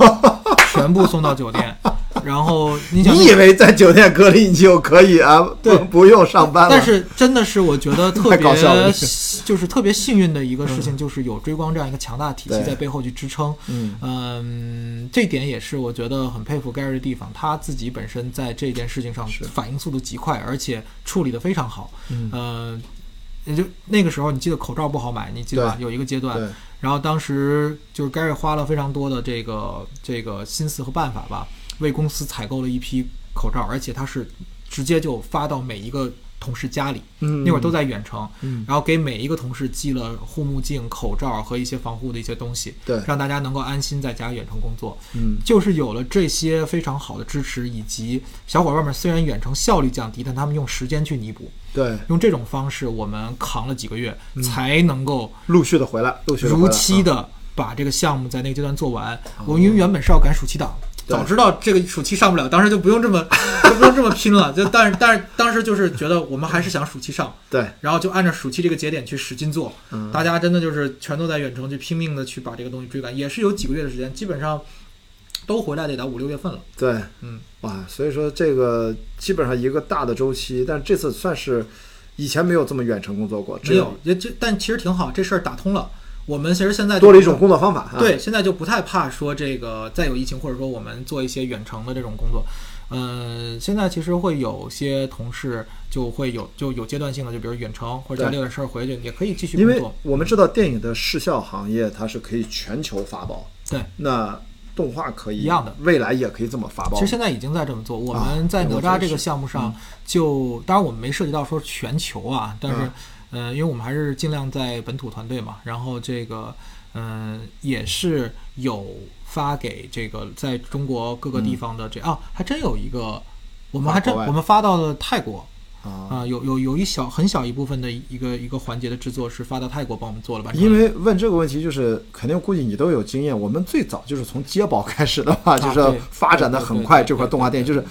全部送到酒店。然后你想，你以为在酒店隔离你就可以啊？对，不用上班了。但是真的是我觉得特别 就是特别幸运的一个事情，就是有追光这样一个强大体系在背后去支撑。嗯嗯，这点也是我觉得很佩服 Gary 的地方，他自己本身在这件事情上是反应速度极快，而且处理的非常好。嗯呃，也就那个时候，你记得口罩不好买，你记得吧？有一个阶段，然后当时就是 Gary 花了非常多的这个这个心思和办法吧，为公司采购了一批口罩，而且他是直接就发到每一个同事家里，嗯那会儿都在远程，嗯。然后给每一个同事寄了护目镜、口罩和一些防护的一些东西，对。让大家能够安心在家远程工作。嗯。就是有了这些非常好的支持，以及小伙伴们虽然远程效率降低，但他们用时间去弥补，对，用这种方式，我们扛了几个月，才能够陆续的回来，陆续如期的把这个项目在那个阶段做完。我们因为原本是要赶暑期档，对早知道这个暑期上不了，当时就不用这么 就不用这么拼了。就但是但是当时就是觉得我们还是想暑期上，对，然后就按照暑期这个节点去使劲做。嗯大家真的就是全都在远程去拼命的去把这个东西追赶，也是有几个月的时间，基本上都回来得到五六月份了。对，嗯，哇，所以说这个基本上一个大的周期，但这次算是以前没有这么远程工作过，只有，也这但其实挺好，这事儿打通了。我们其实现在多了一种工作方法，啊、对，现在就不太怕说这个再有疫情，或者说我们做一些远程的这种工作。嗯，现在其实会有些同事就会有就有阶段性的，就比如远程或者家里有点事儿回去，也可以继续因为工作。我们知道电影的视效行业它是可以全球发包，对，那动画可以一样的未来也可以这么发包。其实现在已经在这么做。我啊们在哪吒这个项目上就，当然我们没涉及到说全球啊，但是嗯呃，因为我们还是尽量在本土团队嘛，然后这个嗯、呃也是有发给这个在中国各个地方的这、啊，还真有一个，我们还真我们发到了泰国。啊，啊，有有有一小很小一部分的一个一个环节的制作是发到泰国帮我们做了吧？因为问这个问题，就是肯定估计你都有经验。我们最早就是从接宝开始的话，就是发展的很快。这块动画电影就是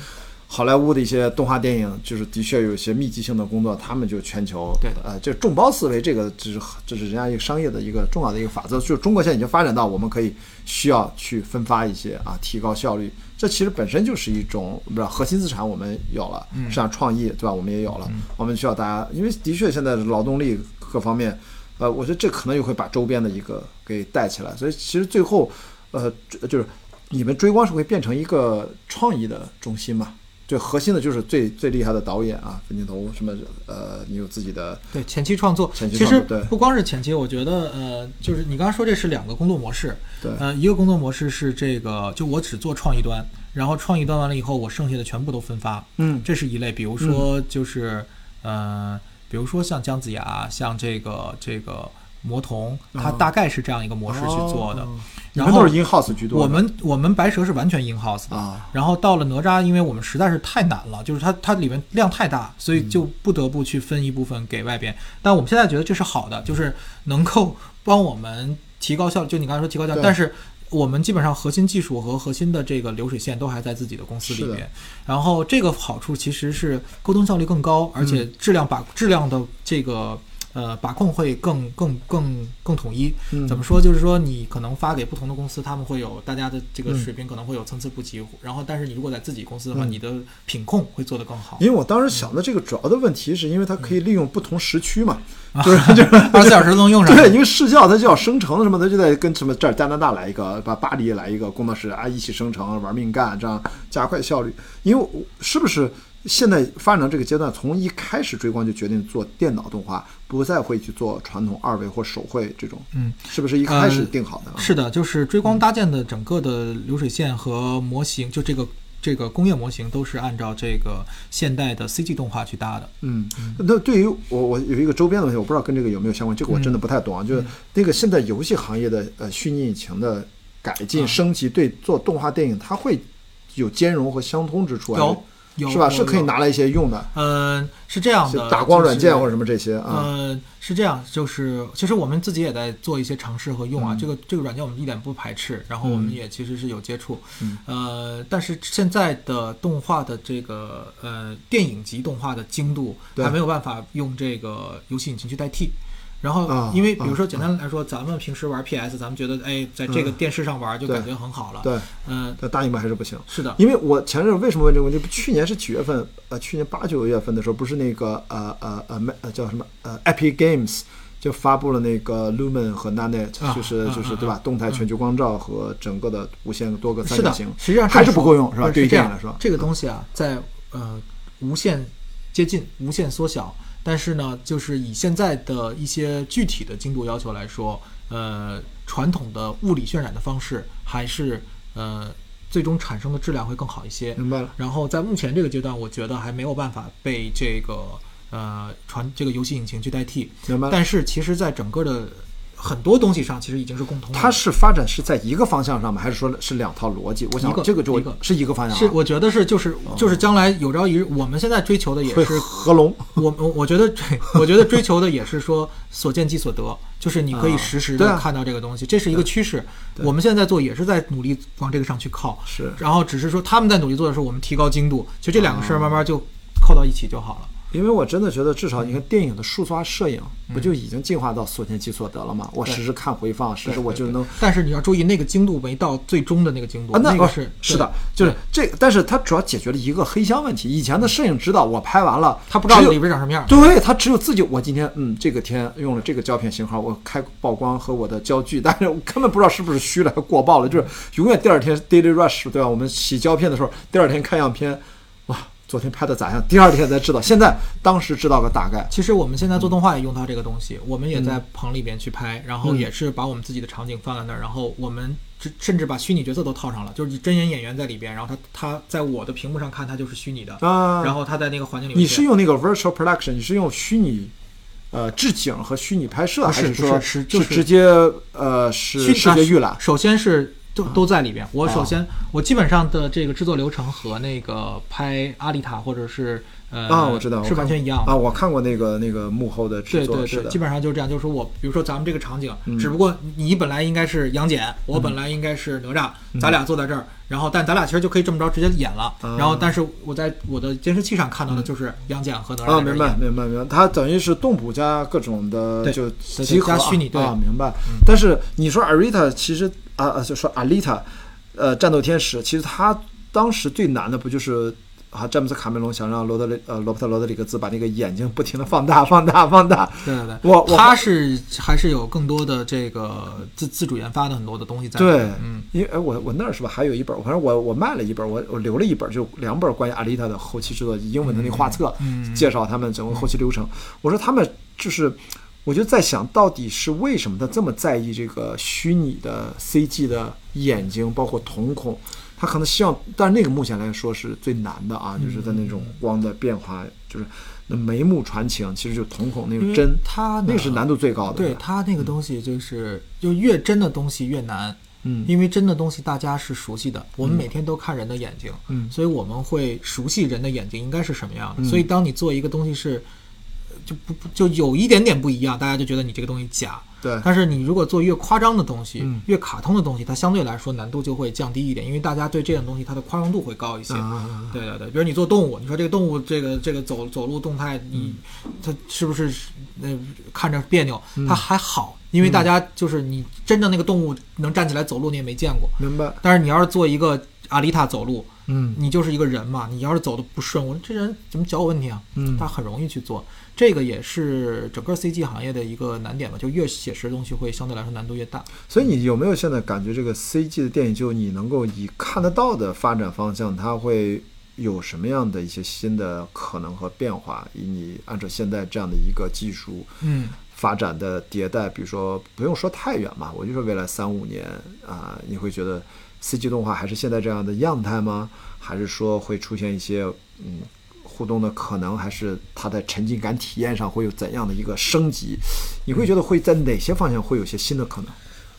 好莱坞的一些动画电影，就是的确有一些密集性的工作，他们就全球对的呃，这众包思维，这个只是这是人家一个商业的一个重要的一个法则。就是中国现在已经发展到我们可以需要去分发一些啊，提高效率。这其实本身就是一种不是核心资产，我们有了，嗯像创意对吧？我们也有了，我们需要大家，因为的确现在劳动力各方面。呃，我觉得这可能又会把周边的一个给带起来，所以其实最后，呃，就是你们追光是会变成一个创意的中心嘛？最核心的就是最最厉害的导演啊，分镜头什么，呃，你有自己的对前期创作，前期其实创作对。不光是前期，我觉得呃，就是你刚刚说这是两个工作模式，对。呃，一个工作模式是这个，就我只做创意端，然后创意端完了以后，我剩下的全部都分发，嗯。这是一类。比如说就是、呃，比如说像姜子牙，像这个这个魔童，它大概是这样一个模式去做的。然后们都是 in house 居多，我们我们白蛇是完全 in house 的啊，然后到了哪吒，因为我们实在是太难了，就是它它里面量太大，所以就不得不去分一部分给外边。但我们现在觉得这是好的，就是能够帮我们提高效率。就你刚才说提高效率，但是我们基本上核心技术和核心的这个流水线都还在自己的公司里面。然后这个好处其实是沟通效率更高，而嗯且质量把质量的这个。呃，把控会更更更更统一。嗯怎么说？就是说，你可能发给不同的公司，他们会有大家的这个嗯水平可能会有参差不齐。然后，但是你如果在自己公司的话，嗯你的品控会做得更好。因为我当时想的这个主要的问题是因为它可以利用不同时区嘛，啊 就是就是 二十四小时都能用上。对，因为视教它就要生成什么它，就得跟什么这儿加拿大来一个，把巴黎来一个工作室啊，一起生成，玩命干，这样加快效率。因为是不是现在发展到这个阶段，从一开始追光就决定做电脑动画，不再会去做传统二维或手绘这种，嗯，是不是一开始定好的？是的，就是追光搭建的整个的流水线和模型，就这个这个工业模型都是按照这个现代的 CG 动画去搭的。嗯，那对于我，我有一个周边的问题，我不知道跟这个有没有相关，这个我真的不太懂啊。就是那个现在游戏行业的呃虚拟引擎的改进啊升级，对做动画电影它会有兼容和相通之处啊，是吧？是可以拿来一些用的，嗯、是这样的，打光软件或者者。什么这些啊。呃，是这样，就是其实我们自己也在做一些尝试和用啊，嗯这个这个软件我们一点不排斥，然后我们嗯也其实是有接触，嗯呃，但是现在的动画的这个呃电影级动画的精度还没有办法用这个游戏引擎去代替。然后啊，因为比如说啊简单来说，咱们平时玩 PS，咱们觉得哎，在这个电视上玩就感觉很好了。对，嗯，但大荧幕还是不行。是的，因为我前阵为什么问这个问题？去年是几月份？呃，去年八九月份的时候，不是那个呃呃呃呃叫什么呃 Epic Games 就发布了那个 Lumen 和 Nanet，、啊就是就是对吧？动态全局光照和整个的无限多个三是的角形，，实际上还是不够用是吧？对于是这样电影来说，这个东西啊，在呃无限接近、无限缩小，但是呢，就是以现在的一些具体的精度要求来说，呃，传统的物理渲染的方式还是呃最终产生的质量会更好一些。明白了。然后在目前这个阶段，我觉得还没有办法被这个呃传这个游戏引擎去代替。明白。但是其实，在整个的很多东西上，其实已经是共通的。它是发展是在一个方向上吗？还是说是两套逻辑？我想一个这个就一个是一个方向啊，是，我觉得是就是就是将来有朝一日，我们现在追求的也是合龙。我我我觉得对，我觉得追求的也是说所见即所得，就是你可以实时的看到这个东西，这是一个趋势。我们现在做也是在努力往这个上去靠，是然后只是说他们在努力做的时候，我们提高精度，其实这两个事儿慢慢就扣到一起就好了。因为我真的觉得，至少你看电影的数字化摄影，不就已经进化到所见即所得了吗？我实时看回放，实时我就能但是你要注意，那个精度没到最终的那个精度，啊，那哦个是是的，就是这，但是它主要解决了一个黑箱问题。以前的摄影指导，我拍完了，他不知道里边长什么样。对他只有自己，我今天嗯这个天用了这个胶片型号，我开曝光和我的焦距，但是我根本不知道是不是虚了，过曝了，就是永远第二天 daily rush 对吧？我们洗胶片的时候，第二天看样片，哇，昨天拍的咋样？第二天才知道，现在当时知道个大概。其实我们现在做动画也用到这个东西，我们也嗯在棚里边去拍，然后也是把我们自己的场景放在那儿，然后我们甚甚至把虚拟角色都套上了，就是真人演员在里边，然后他他在我的屏幕上看他就是虚拟的，啊，然后他在那个环境里面，你是用那个 virtual production，你是用虚拟呃置景和虚拟拍摄，还是说不是是就是直接呃是视觉预览？首先是都都在里边。我啊首先我基本上的这个制作流程和那个拍阿丽塔或者是呃啊，我知道，是完全一样啊。我看过那个那个幕后的制作，对对对，基，本上就是这样。就是说我，比如说咱们这个场景，嗯只不过你本来应该是杨戬，我本来应该是哪吒，嗯咱俩坐在这儿，然后但咱俩其实就可以这么着直接演了。啊然后，但是我在我的监视器上看到的就是杨戬和哪吒啊，明白。明白明白，他等于是动捕加各种的对就对集合加虚拟对嗯啊，明白。但是你说 Arita 其实啊啊，就说 Alita，呃，战斗天使，其实他当时最难的不就是啊，詹姆斯卡梅隆想让罗德里呃罗伯特罗德里格兹把那个眼睛不停的放大放大放大，对对对，我我他是还是有更多的这个自自主研发的很多的东西在。对，嗯，因为哎，我我那儿是吧，还有一本，反正我我卖了一本，我我留了一本，就两本关于阿丽塔的后期制作英文的那画册，嗯介绍他们整个后期流程。我说他们就是，我就在想到底是为什么他这么在意这个虚拟的 CG 的眼睛，包括瞳孔。他可能希望，但是那个目前来说是最难的啊，就是在那种光的变化，就是那眉目传情，其实就瞳孔那因为个针，它那个是难度最高的。对他那个东西就是，就越真的东西越难。嗯因为真的东西大家是熟悉的，我们每天都看人的眼睛，嗯所以我们会熟悉人的眼睛应该是什么样的。嗯所以当你做一个东西是，呃就不不就有一点点不一样，大家就觉得你这个东西假。对，但是你如果做越夸张的东西，嗯越卡通的东西，它相对来说难度就会降低一点，因为大家对这种东西它的宽容度会高一些。啊对对对，比如你做动物，你说这个动物这个这个走走路动态，你它是不是呃看着别扭？它还好，因为大家就是你真正那个动物能站起来走路，你也没见过。明白。但是你要是做一个阿丽塔走路，嗯你就是一个人嘛，你要是走的不顺，我说这人怎么脚有问题啊？嗯他很容易去做。这个也是整个 CG 行业的一个难点吧，就越写实的东西会相对来说难度越大。所以你有没有现在感觉这个 CG 的电影，就你能够以看得到的发展方向，它会有什么样的一些新的可能和变化？以你按照现在这样的一个技术嗯，发展的迭代，比如说不用说太远嘛，我就说未来三五年啊、你会觉得 CG 动画还是现在这样的样态吗？还是说会出现一些嗯？互动的可能，还是它的沉浸感体验上会有怎样的一个升级？你会觉得会在哪些方向会有些新的可能？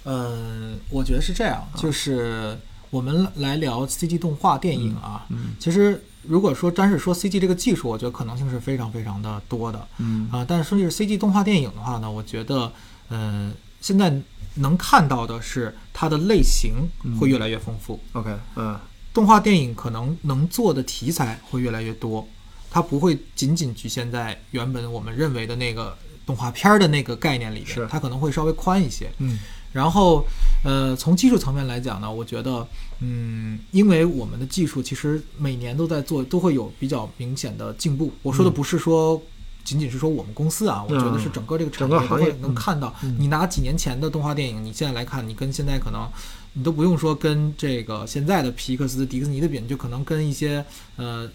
嗯，我觉得是这样，就是我们来聊 CG 动画电影啊。嗯其实如果说单是说 CG 这个技术，我觉得可能性是非常非常的多的。嗯啊，但是说就是 CG 动画电影的话呢，我觉得，嗯、现在能看到的是它的类型会越来越丰富。OK，嗯动画电影可能能做的题材会越来越多，它不会仅仅局限在原本我们认为的那个动画片儿的那个概念里是边，它可能会稍微宽一些。嗯然后，呃，从技术层面来讲呢，我觉得，嗯，因为我们的技术其实每年都在做，都会有比较明显的进步。我说的不是说。仅仅是说我们公司啊，我觉得是整个这个产业都会能看到。你拿几年前的动画电影，你现在来看，你跟现在可能，你都不用说跟这个现在的皮克斯、迪士尼的比，就可能跟一些呃，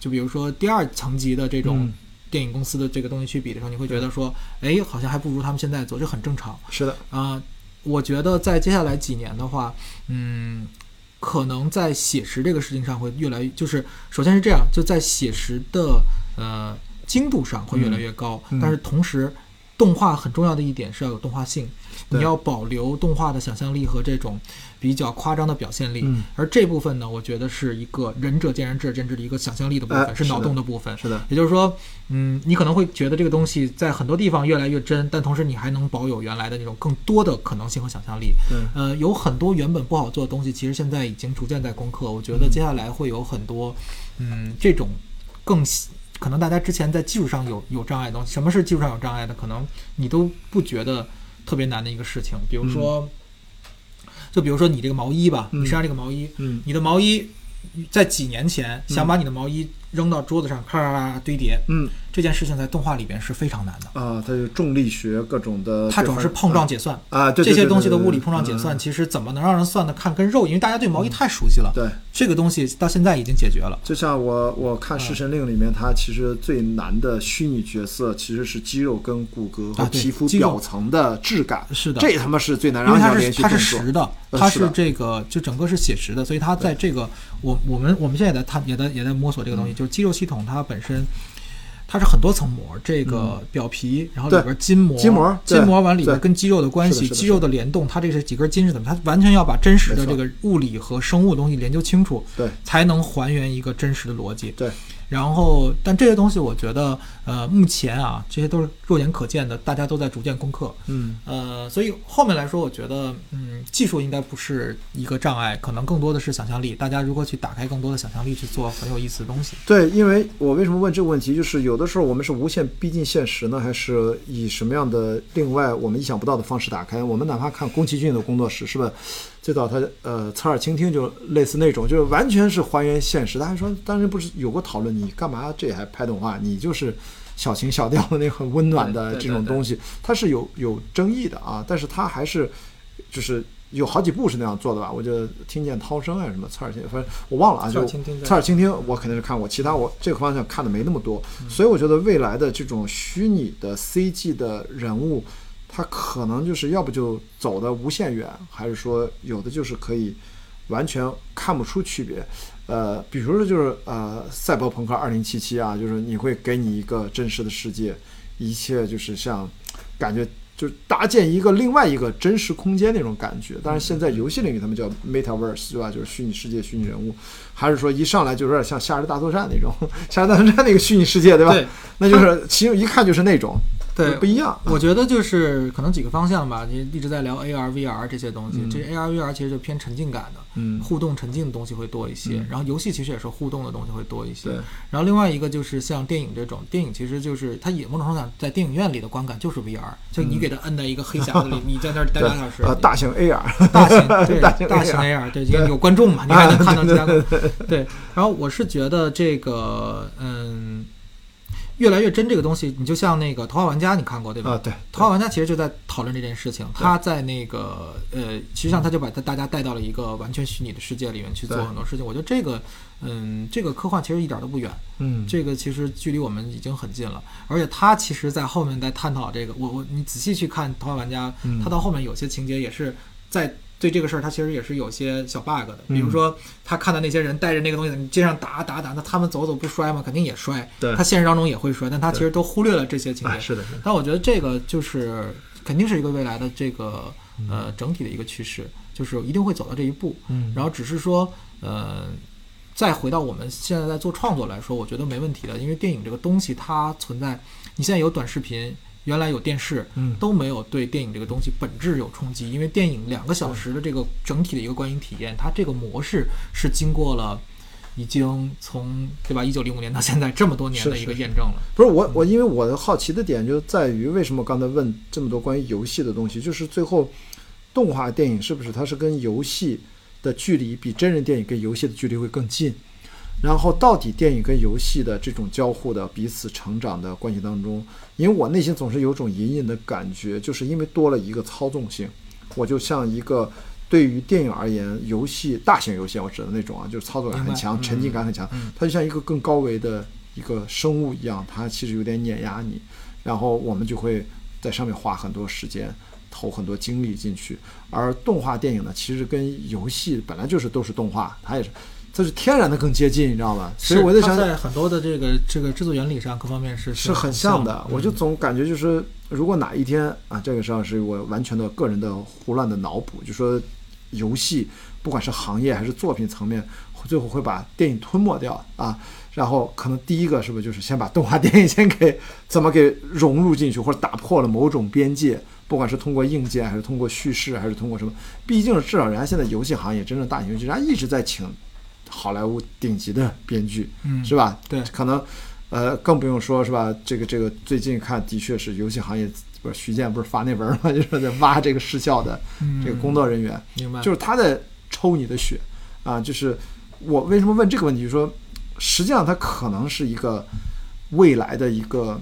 就比如说第二层级的这种电影公司的这个东西去比的时候，你会觉得说，哎，好像还不如他们现在做，这很正常。是的啊。我觉得在接下来几年的话，嗯，可能在写实这个事情上会越来越，就是首先是这样，就在写实的呃精度上会越来越高，嗯、但是同时，动画很重要的一点是要有动画性，你要保留动画的想象力和这种比较夸张的表现力，嗯、而这部分呢，我觉得是一个仁者见仁，智者见智的一个想象力的部分，哎、是脑洞的部分，是的，也就是说，嗯，你可能会觉得这个东西在很多地方越来越真，但同时你还能保有原来的那种更多的可能性和想象力。对，呃，有很多原本不好做的东西，其实现在已经逐渐在攻克。我觉得接下来会有很多，嗯，这种更可能大家之前在技术上有有障碍的东西。什么是技术上有障碍的？可能你都不觉得特别难的一个事情。比如说，就比如说你这个毛衣吧，你身上这个毛衣，嗯，你的毛衣在几年前想把你的毛衣扔到桌子上，咔咔咔堆叠，嗯，这件事情在动画里边是非常难的啊。它有重力学各种的，它主要是碰撞解算啊，这些东西的物理碰撞解算，其实怎么能让人算的看跟肉？因为大家对毛衣太熟悉了，对这个东西到现在已经解决了。就像我我看《弑神令》里面，它其实最难的虚拟角色其实是肌肉跟骨骼和皮肤表层的质感，是的，这他妈是最难，因为它是它是实的，它是这个就整个是写实的，所以它在这个我我们我们现在也在探也在也在摸索这个东西，就是肌肉系统它本身。它是很多层膜，这个表皮，然后里边筋膜，筋膜，筋膜完里边跟肌肉的关系，肌肉的联动，它这是几根筋是怎么？它完全要把真实的这个物理和生物东西研究清楚，对，才能还原一个真实的逻辑。对，然后，但这些东西我觉得，呃，目前啊，这些都是肉眼可见的，大家都在逐渐攻克。嗯，呃，所以后面来说，我觉得，嗯，技术应该不是一个障碍，可能更多的是想象力。大家如何去打开更多的想象力，去做很有意思的东西？对，因为我为什么问这个问题，就是有的时候我们是无限逼近现实呢，还是以什么样的另外我们意想不到的方式打开？我们哪怕看宫崎骏的工作室，是吧？最早他呃，侧耳倾听就类似那种，就是完全是还原现实。大家说当时不是有过讨论，你干嘛这还拍动画？你就是小情小调的那很温暖的这种东西，它是有有争议的啊。但是它还是就是有好几部是那样做的吧？我就听见涛声啊什么侧耳倾，反正我忘了啊。就侧耳倾听，我肯定是看过，其他我这个方向看的没那么多。所以我觉得未来的这种虚拟的 CG 的人物。它可能就是要不就走的无限远，还是说有的就是可以完全看不出区别。呃，比如说就是呃，赛博朋克二零七七啊，就是你会给你一个真实的世界，一切就是像感觉就是搭建一个另外一个真实空间那种感觉。但是，现在游戏领域他们叫 Metaverse 对吧？就是虚拟世界、虚拟人物，还是说一上来就有点像《夏日大作战》那种《夏日大作战》那个虚拟世界对吧？对，那就是其实一看就是那种。对，不一样。我觉得就是可能几个方向吧，你一直在聊 AR、VR 这些东西。嗯、这 AR、VR 其实就偏沉浸感的，嗯，互动沉浸的东西会多一些。嗯、然后游戏其实也是互动的东西会多一些。对。然后另外一个就是像电影这种，电影其实就是它也某种程度上在电影院里的观感就是 VR，就你给它摁在一个黑匣子里，你在那儿待俩小时。啊，大型 AR，大型对 大型 AR，对，因为有观众嘛，你还能看到其他的。对。然后我是觉得这个，嗯。越来越真这个东西，你就像那个《头号玩家》，你看过对吧？啊，对，《头号玩家》其实就在讨论这件事情。他在那个呃，实际上他就把他大家带到了一个完全虚拟的世界里面去做很多事情。我觉得这个，嗯，这个科幻其实一点都不远。嗯，这个其实距离我们已经很近了。而且他其实，在后面在探讨这个，我我你仔细去看《头号玩家》，他到后面有些情节也是在。对这个事儿，他其实也是有些小 bug 的，比如说他看到那些人带着那个东西在街上打打打，那他们走走不摔吗？肯定也摔。对，他现实当中也会摔，但他其实都忽略了这些情节。是的，但我觉得这个就是肯定是一个未来的这个呃整体的一个趋势，就是一定会走到这一步。嗯，然后只是说呃，再回到我们现在在做创作来说，我觉得没问题的，因为电影这个东西它存在，你现在有短视频。原来有电视，嗯，都没有对电影这个东西本质有冲击，因为电影两个小时的这个整体的一个观影体验，它这个模式是经过了已经从对吧一九零五年到现在这么多年的一个验证了。不是我我因为我的好奇的点就在于为什么刚才问这么多关于游戏的东西，就是最后动画电影是不是它是跟游戏的距离比真人电影跟游戏的距离会更近？然后到底电影跟游戏的这种交互的彼此成长的关系当中，因为我内心总是有种隐隐的感觉，就是因为多了一个操纵性，我就像一个对于电影而言，游戏大型游戏我指的那种啊，就是操作感很强，沉浸感很强，它就像一个更高维的一个生物一样，它其实有点碾压你，然后我们就会在上面花很多时间，投很多精力进去，而动画电影呢，其实跟游戏本来就是都是动画，它也是。它是天然的更接近，你知道吗？所以我在想，在很多的这个这个制作原理上，各方面是是很像的。我就总感觉就是，如果哪一天啊，这个实际上是我完全的个人的胡乱的脑补，就说游戏不管是行业还是作品层面，最后会把电影吞没掉啊。然后可能第一个是不是就是先把动画电影先给怎么给融入进去，或者打破了某种边界，不管是通过硬件还是通过叙事还是通过什么，毕竟至少人家现在游戏行业真正大型游戏，人家一直在请。好莱坞顶级的编剧，嗯，是吧？对，可能，呃，更不用说是吧？这个这个最近看的确是游戏行业，不是徐建不是发那文嘛？就是在挖这个失效的这个工作人员，明白？就是他在抽你的血啊！就是我为什么问这个问题？就是说，实际上他可能是一个未来的一个，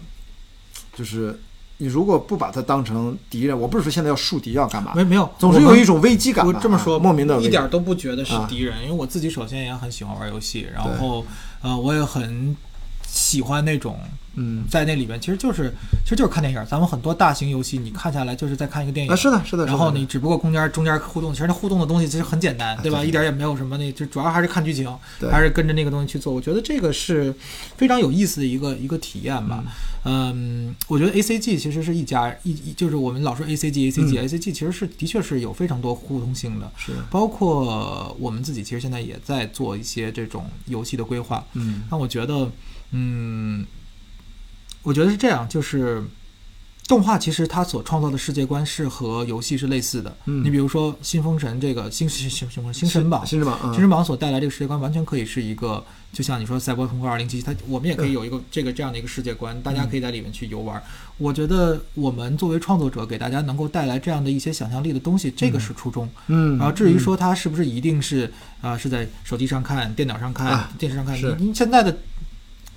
就是。你如果不把它当成敌人，我不是说现在要树敌要干嘛？没没有，总是有一种危机感。我这么说，莫名的，一点都不觉得是敌人，因为我自己首先也很喜欢玩游戏，然后呃，我也很喜欢那种。嗯，在那里边其实就是，其实就是看电影。咱们很多大型游戏，你看下来就是在看一个电影。啊，是的，是的。然后你只不过中间中间互动，其实那互动的东西其实很简单，对吧？一点也没有什么，那就主要还是看剧情，还是跟着那个东西去做。我觉得这个是非常有意思的一个一个体验吧。嗯，我觉得 A C G 其实是一家一，就是我们老说 A C G A C G A C G，其实是的确是有非常多互通性的。是。包括我们自己其实现在也在做一些这种游戏的规划。嗯。那我觉得，嗯。我觉得是这样，就是动画其实它所创造的世界观是和游戏是类似的。嗯，你比如说《新封神》这个《新新新新新神榜》，新神榜，新神榜所带来这个世界观完全可以是一个，就像你说《赛博朋克2077》，它我们也可以有一个这个这样的一个世界观，大家可以在里面去游玩。我觉得我们作为创作者，给大家能够带来这样的一些想象力的东西，这个是初衷。嗯，然后至于说它是不是一定是啊是在手机上看、电脑上看、电视上看，你现在的。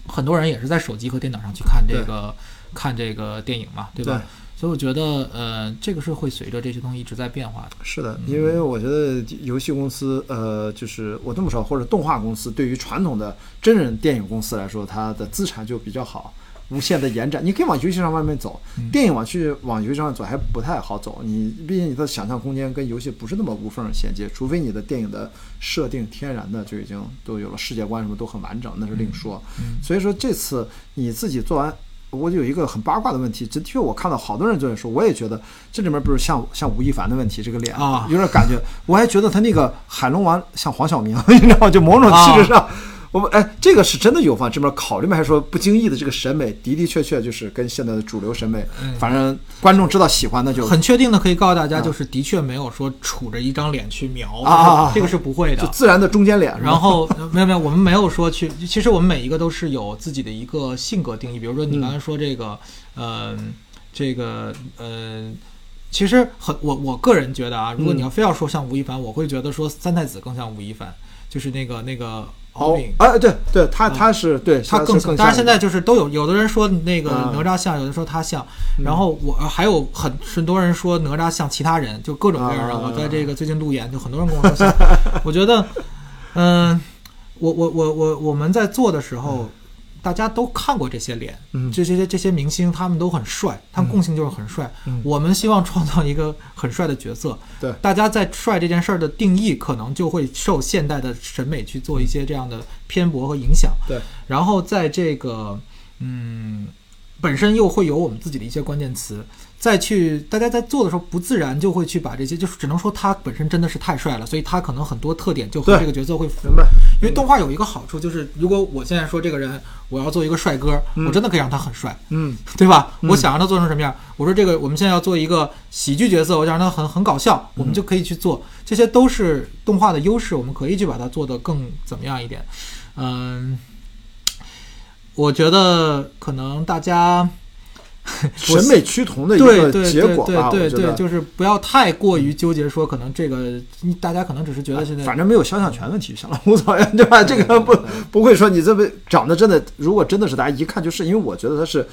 很多人也是在手机和电脑上去看这个看这个电影嘛，对吧？所以我觉得，呃，这个是会随着这些东西一直在变化的。是的，因为我觉得游戏公司，呃，就是我这么说，或者动画公司，对于传统的真人电影公司来说，它的资产就比较好。无限的延展，你可以往游戏上外面走，电影往去往游戏上走还不太好走。你毕竟你的想象空间跟游戏不是那么无缝衔接，除非你的电影的设定天然的就已经都有了世界观什么都很完整，那是另说。所以说这次你自己做完，我就有一个很八卦的问题，的确我看到好多人就在说，我也觉得这里面不是像像吴亦凡的问题，这个脸啊有点感觉，我还觉得他那个海龙王像黄晓明，你知道吗？就某种气质上。我们哎，这个是真的有放这边考虑吗？还是说不经意的这个审美的的确确就是跟现在的主流审美，反正观众知道喜欢的就很确定的可以告诉大家，就是的确没有说杵着一张脸去描啊，这个是不会的，就自然的中间脸。然后没有没有，我们没有说去，其实我们每一个都是有自己的一个性格定义。比如说你刚才说这个，呃，这个呃，其实很我我个人觉得啊，如果你要非要说像吴亦凡，我会觉得说三太子更像吴亦凡，就是那个那个。敖丙哎，对对，他他是对他更像。但是现在就是都有，有的人说那个哪吒像，有的说他像。然后我还有很很多人说哪吒像其他人，就各种各样的。我在这个最近路演，就很多人跟我说像。我觉得，嗯，我我我我我们在做的时候。大家都看过这些脸，嗯这些这些明星，他们都很帅，他们共性就是很帅。我们希望创造一个很帅的角色。对，大家在帅这件事儿的定义，可能就会受现代的审美去做一些这样的偏颇和影响。对，然后在这个，嗯，本身又会有我们自己的一些关键词。再去大家在做的时候不自然就会去把这些，就是只能说他本身真的是太帅了，所以他可能很多特点就和这个角色会符。明白？因为动画有一个好处就是，如果我现在说这个人我要做一个帅哥，我真的可以让他很帅，嗯，对吧？我想让他做成什么样？我说这个我们现在要做一个喜剧角色，我想让他很很搞笑，我们就可以去做，这些都是动画的优势，我们可以去把它做得更怎么样一点。嗯，我觉得可能大家。审美趋同的一个结果吧，对对对，就是不要太过于纠结，说可能这个大家可能只是觉得现在反正没有肖像权问题就行了，无所谓，对吧？这个不不会说你这么长得真的，如果真的是大家一看就是，因为我觉得他是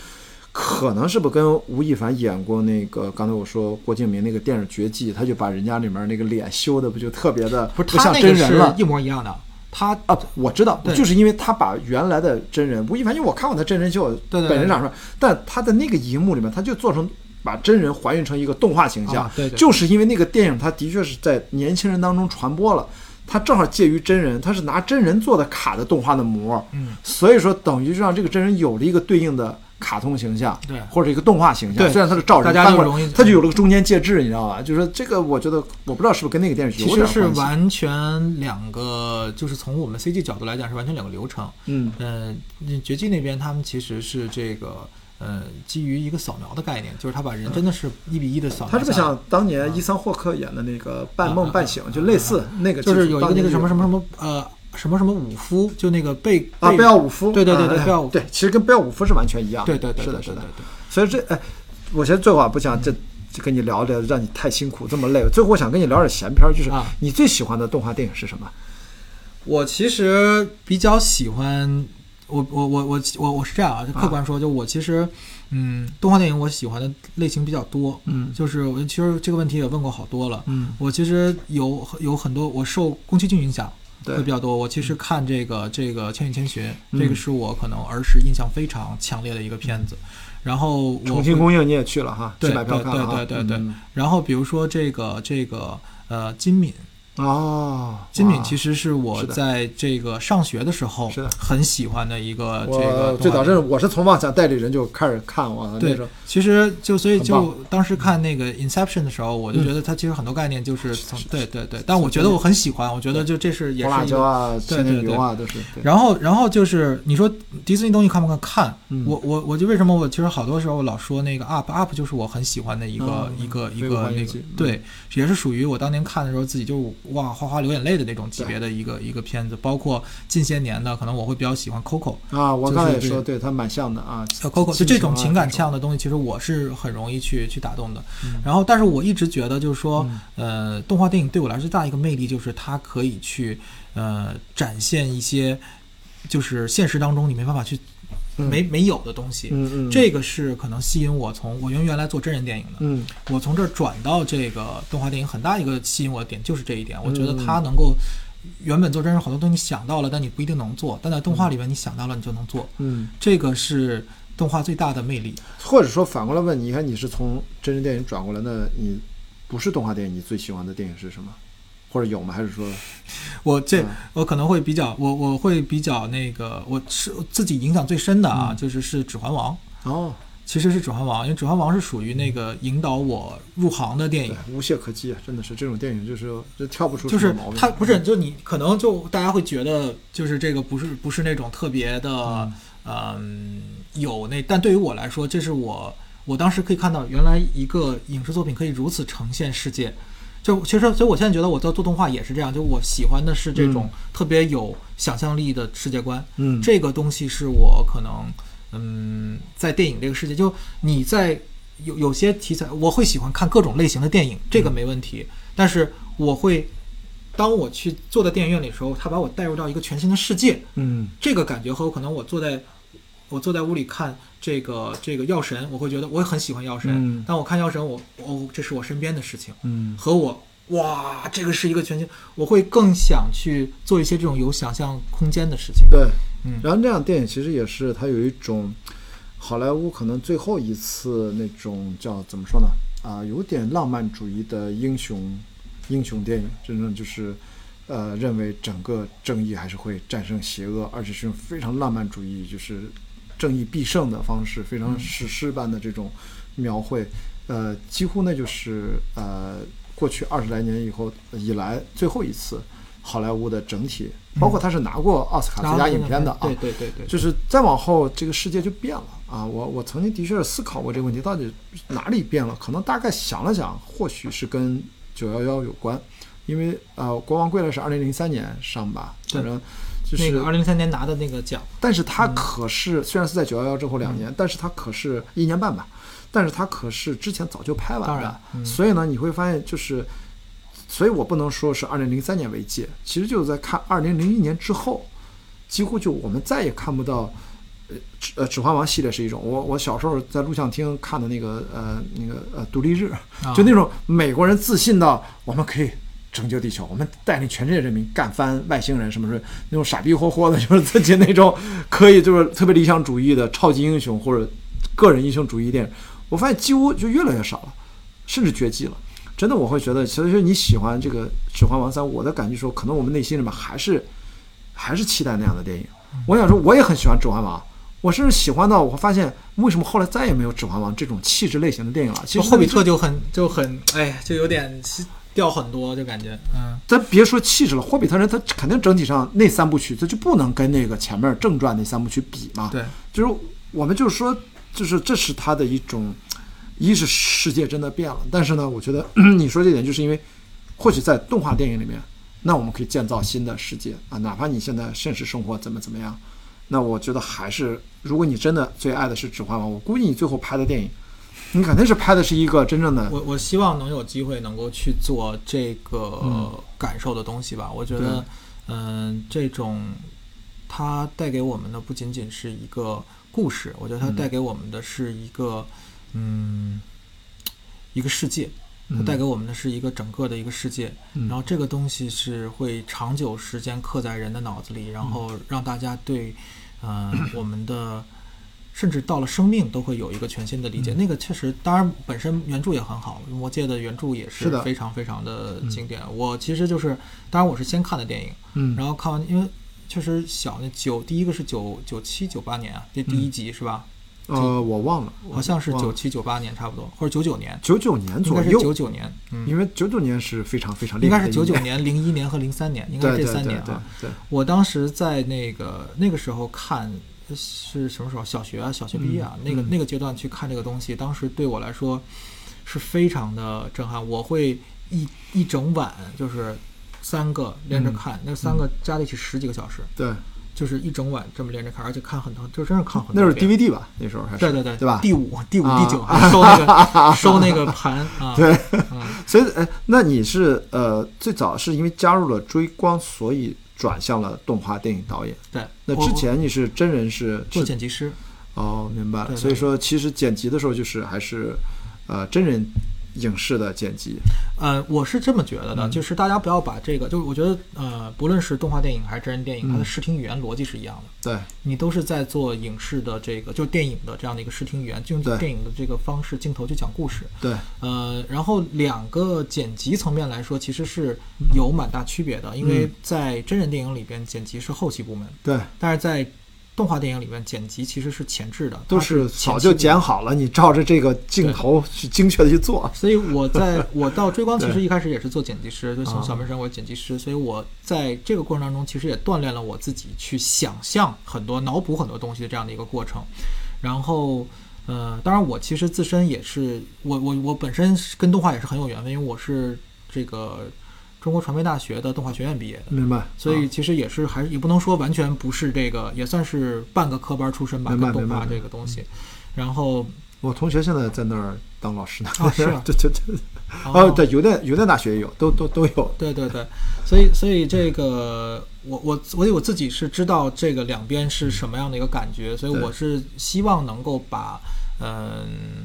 可能是不跟吴亦凡演过那个刚才我说郭敬明那个电影《绝技》，他就把人家里面那个脸修的不就特别的不像真人了，一模一样的。他啊，我知道，就是因为他把原来的真人吴亦凡，因为我看过他真人秀，本人长出来，但他的那个荧幕里面，他就做成把真人还原成一个动画形象，对，就是因为那个电影，他的确是在年轻人当中传播了，他正好介于真人，他是拿真人做的卡的动画的模，嗯，所以说等于让这个真人有了一个对应的。卡通形象，对，或者一个动画形象，虽然它是照人，大家就容易，它就有了个中间介质，你知道吧？就是这个，我觉得我不知道是不是跟那个电视剧其实是完全两个，就是从我们 CG 角度来讲是完全两个流程。嗯嗯，绝技那边他们其实是这个，呃，基于一个扫描的概念，就是他把人真的是一比一的扫描。他是不是像当年伊桑霍克演的那个《半梦半醒》，就类似那个，就是有一个那个什么什么什么呃。什么什么武夫，就那个贝啊贝奥武夫，对对对对贝奥对，其实跟贝奥武夫是完全一样，对对对，是的，是的，所以这哎，我现在最后啊不想这就跟你聊聊，让你太辛苦这么累。最后我想跟你聊点闲篇，就是你最喜欢的动画电影是什么？我其实比较喜欢，我我我我我我是这样啊，就客观说，就我其实嗯，动画电影我喜欢的类型比较多，嗯，就是我其实这个问题也问过好多了，嗯，我其实有有很多我受宫崎骏影响。会比较多。我其实看这个这个《千与千寻》，这个是我可能儿时印象非常强烈的一个片子。然后重庆公映你也去了哈？对对对对对。然后比如说这个这个呃金敏。哦，金敏其实是我在这个上学的时候是的很喜欢的一个这个。最早是我是从妄想代理人就开始看我那时候。其实就所以就当时看那个 Inception 的时候，我就觉得它其实很多概念就是从对对对，但我觉得我很喜欢，我觉得就这是也是一个对对对啊都是。然后然后就是你说迪士尼东西看不看？看，我我我就为什么我其实好多时候老说那个 Up Up 就是我很喜欢的一个一个一个那个对，也是属于我当年看的时候自己就。哇，哗哗流眼泪的那种级别的一个一个片子，包括近些年的，可能我会比较喜欢 Coco 啊，我刚才也说，对它蛮像的啊。Coco 就这种情感呛的东西，其实我是很容易去去打动的。然后，但是我一直觉得，就是说，呃，动画电影对我来说最大一个魅力，就是它可以去呃展现一些，就是现实当中你没办法去。没没有的东西，嗯嗯，这个是可能吸引我从我原原来做真人电影的，嗯，我从这儿转到这个动画电影，很大一个吸引我的点就是这一点，我觉得它能够原本做真人好多东西想到了，但你不一定能做，但在动画里面你想到了你就能做，嗯，这个是动画最大的魅力。或者说反过来问你，你看你是从真人电影转过来，那你不是动画电影，你最喜欢的电影是什么？或者有吗？还是说，我这我可能会比较，我我会比较那个，我是自己影响最深的啊，就是是《指环王》哦，其实是《指环王》，因为《指环王》是属于那个引导我入行的电影，无懈可击啊，真的是这种电影就是就跳不出就是它不是就你可能就大家会觉得就是这个不是不是那种特别的嗯有那，但对于我来说，这是我我当时可以看到原来一个影视作品可以如此呈现世界。就其实，所以我现在觉得我在做动画也是这样，就我喜欢的是这种特别有想象力的世界观。嗯，这个东西是我可能，嗯，在电影这个世界，就你在有有些题材，我会喜欢看各种类型的电影，这个没问题。但是我会，当我去坐在电影院里的时候，他把我带入到一个全新的世界。嗯，这个感觉和可能我坐在。我坐在屋里看这个这个药神，我会觉得我也很喜欢药神。但我看药神，我哦，这是我身边的事情。嗯，和我哇，这个是一个全新，我会更想去做一些这种有想象空间的事情。对，嗯。然后这样电影其实也是它有一种好莱坞可能最后一次那种叫怎么说呢？啊，有点浪漫主义的英雄英雄电影，真正就是呃，认为整个正义还是会战胜邪恶，而且是用非常浪漫主义，就是。正义必胜的方式，非常史诗般的这种描绘，呃，几乎那就是呃，过去二十来年以后以来最后一次好莱坞的整体，包括他是拿过奥斯卡最佳影片的啊，对对对对，就是再往后这个世界就变了啊。我我曾经的确是思考过这个问题，到底哪里变了？可能大概想了想，或许是跟九幺幺有关，因为呃，《国王归来》是二零零三年上吧，反正就是那个二零零三年拿的那个奖，但是他可是、虽然是在九幺幺之后两年，但是他可是一年半吧，但是他可是之前早就拍完了，嗯。所以呢，你会发现就是，所以我不能说是二零零三年为界，其实就是在看二零零一年之后，几乎就我们再也看不到。呃，指呃，《指环王》系列是一种，我我小时候在录像厅看的那个呃那个呃独立日，啊就那种美国人自信到我们可以拯救地球，我们带领全世界人民干翻外星人，什么是那种傻逼霍霍的，就是自己那种可以就是特别理想主义的超级英雄或者个人英雄主义电影，我发现几乎就越来越少了，甚至绝迹了。真的，我会觉得，其实你喜欢这个《指环王三》，我的感觉说，可能我们内心里面还是还是期待那样的电影。我想说，我也很喜欢《指环王》，我甚至喜欢到我发现，为什么后来再也没有《指环王》这种气质类型的电影了？其实霍比特就很就很哎，就有点掉很多，就感觉嗯，咱别说气质了，霍比特人他肯定整体上那三部曲，他就不能跟那个前面正传那三部曲比嘛。对，就是我们就是说，就是这是他的一种，一是世界真的变了，但是呢，我觉得 你说这点，就是因为或许在动画电影里面，那我们可以建造新的世界啊，哪怕你现在现实生活怎么怎么样，那我觉得还是，如果你真的最爱的是《指环王》，我估计你最后拍的电影，你肯定是拍的是一个真正的我我希望能有机会能够去做这个嗯感受的东西吧。我觉得，嗯、这种它带给我们的不仅仅是一个故事，我觉得它嗯带给我们的是一个，嗯，一个世界。它嗯带给我们的是一个整个的一个世界，嗯然后这个东西是会长久时间刻在人的脑子里，然后让大家对，呃，我们的甚至到了生命都会有一个全新的理解。嗯那个确实，当然本身原著也很好，《魔戒》的原著也是非常非常的经典。我其实就是，当然我是先看的电影，嗯然后看完，因为确实小那九，第一个是九九七九八年啊，这第一集是吧？呃，我忘了，好像是九七九八年差不多，或者九九年，九九年应该是左右，九九年，嗯，因为九九年是非常非常厉应害应该是九九年，零一年和零三年，应该是这三年啊。对，我当时在那个那个时候看是什么时候？小学啊，小学毕业啊，那个嗯那个阶段去看这个东西，当时对我来说是非常的震撼。我会一一整晚就是三个连着看，那三个加在一起十几个小时，对，就是一整晚这么连着看，而且看很多，就真是看很那是。DVD 吧？那时候还是对对对，对吧？第五、第五、啊第九还收那个收那个盘啊，对，嗯，所以哎，那你是呃最早是因为加入了追光，所以转向了动画电影导演。对。那之前你是真人是做是剪辑师，哦，明白了。所以说，其实剪辑的时候就是还是呃真人影视的剪辑。呃，我是这么觉得的，嗯就是大家不要把这个，就是我觉得，呃，不论是动画电影还是真人电影，它嗯的视听语言逻辑是一样的。对，你都是在做影视的这个，就是电影的这样的一个视听语言，就用电影的这个方式镜头去讲故事。对，呃，然后两个剪辑层面来说，其实是有蛮大区别的，因为嗯在真人电影里边，剪辑是后期部门，对，但是在动画电影里面，剪辑其实是前置的，都是是早就剪好了，你照着这个镜头去精确的去做。所以我在我到追光 其实一开始也是做剪辑师，就从啊小门生我剪辑师，所以我在这个过程当中其实也锻炼了我自己去想象很多、脑补很多东西的这样的一个过程。然后，呃，当然我其实自身也是我我我本身是跟动画也是很有缘分，因为我是这个中国传媒大学的动画学院毕业的。明白。啊所以其实也是还是也不能说完全不是这个，也算是半个科班出身吧，动画这个东西。然后我同学现在在那儿当老师呢。啊是啊 对对对。哦，对，邮电邮电大学也有，都都都有。对对对，所以所以这个我我我我自己是知道这个两边是什么样的一个感觉，所以我是希望能够把嗯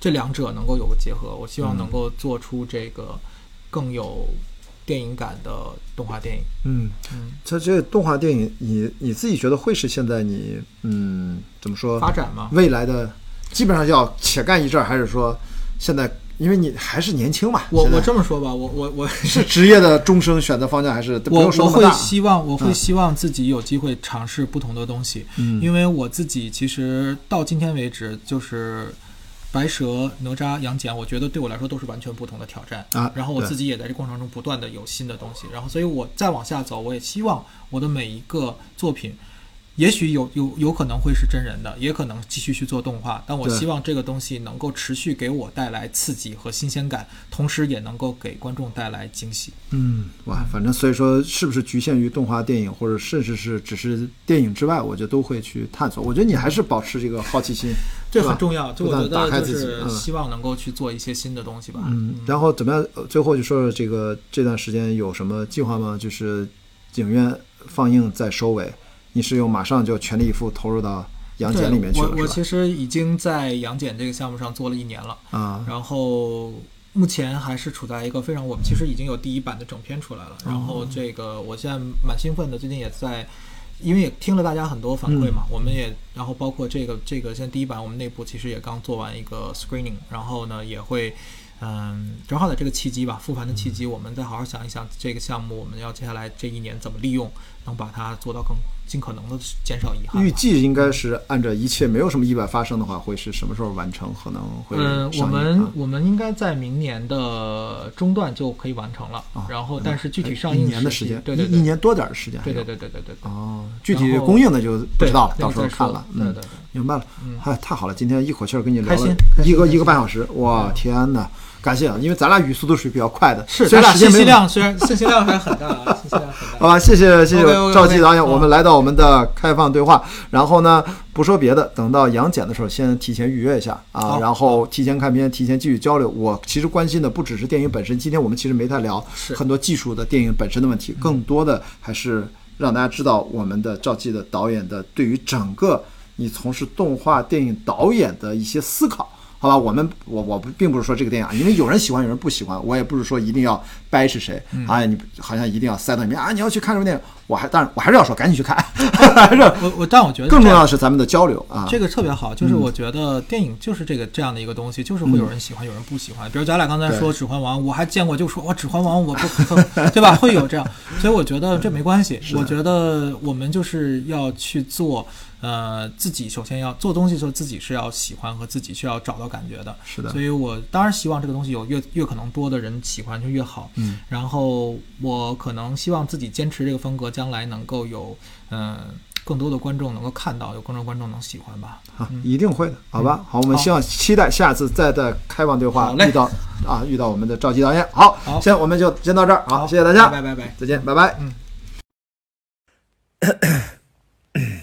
这两者能够有个结合，我希望嗯能够做出这个更有电影感的动画电影。嗯，嗯，它这个动画电影，你你自己觉得会是现在你嗯怎么说发展吗，未来的基本上要且干一阵儿，还是说现在因为你还是年轻嘛？我我这么说吧，我我我 是职业的终生选择方向，还是我我会？希望我会嗯希望自己有机会尝试不同的东西，嗯，因为我自己其实到今天为止，就是白蛇、哪吒、杨戬，我觉得对我来说都是完全不同的挑战啊。然后我自己也在这过程中不断的有新的东西，然后所以我再往下走，我也希望我的每一个作品。也许有有有可能会是真人的，也可能继续去做动画，但我希望这个东西能够持续给我带来刺激和新鲜感，同时也能够给观众带来惊喜。嗯，哇，反正所以说，是不是局限于动画电影，或者甚至是只是电影之外，我觉得都会去探索。我觉得你还是保持这个好奇心，这很重要。就我觉得就是希望能够去做一些新的东西吧。嗯，然后怎么样？最后就说说这个这段时间有什么计划吗？就是影院放映在收尾。你是用马上就全力以赴投入到杨戬里面去了，我我其实已经在杨戬这个项目上做了一年了啊，然后目前还是处在一个非常，我们其实已经有第一版的整片出来了，然后这个我现在蛮兴奋的，最近也在，因为也听了大家很多反馈嘛，我们也然后包括这个这个现在第一版我们内部其实也刚做完一个 screening，然后呢也会。嗯，正好在这个契机吧，复盘的契机，我们再好好想一想这个项目，我们要接下来这一年怎么利用，能把它做到更尽可能的减少遗憾。预计应该是按照一切没有什么意外发生的话，会是什么时候完成？可能会嗯，我们我们应该在明年的中段就可以完成了。然后，但是具体上映年的时间，对对，一年多点的时间。对对对对对对。哦，具体供应的就不知道了，到时候看了。对对对，明白了。嗨，太好了，今天一口气儿跟你聊了一个一个半小时，哇，天哪！感谢啊，因为咱俩语速都属于比较快的，是咱俩信息量虽然信息量还很大，信息量很大。好吧，谢谢谢谢赵继导演，我们来到我们的开放对话。然后呢，不说别的，等到杨戬的时候，先提前预约一下啊，然后提前看片，提前继续交流。我其实关心的不只是电影本身，今天我们其实没太聊很多技术的电影本身的问题，更多的还是让大家知道我们的赵继的导演的对于整个你从事动画电影导演的一些思考。好吧，我们我我不并不是说这个电影，因为有人喜欢，有人不喜欢，我也不是说一定要掰是谁啊，你好像一定要塞到里面啊，你要去看什么电影，我还，但是我还是要说，赶紧去看。还是我我，但我觉得更重要的是咱们的交流啊，这个特别好，就是我觉得电影就是这个这样的一个东西，就是会有人喜欢，有人不喜欢。比如咱俩刚才说《指环王》，我还见过就说哇，《指环王》我不，对吧？会有这样，所以我觉得这没关系。我觉得我们就是要去做。呃，自己首先要做东西的时候，自己是要喜欢和自己需要找到感觉的。是的，所以我当然希望这个东西有越越可能多的人喜欢就越好。嗯，然后我可能希望自己坚持这个风格，将来能够有嗯更多的观众能够看到，有更多观众能喜欢吧。啊，一定会的，好吧？好，我们希望期待下次再在开放对话遇到啊遇到我们的赵吉导演。好，好，先我们就先到这儿。好，谢谢大家，拜拜拜，再见，拜拜。嗯。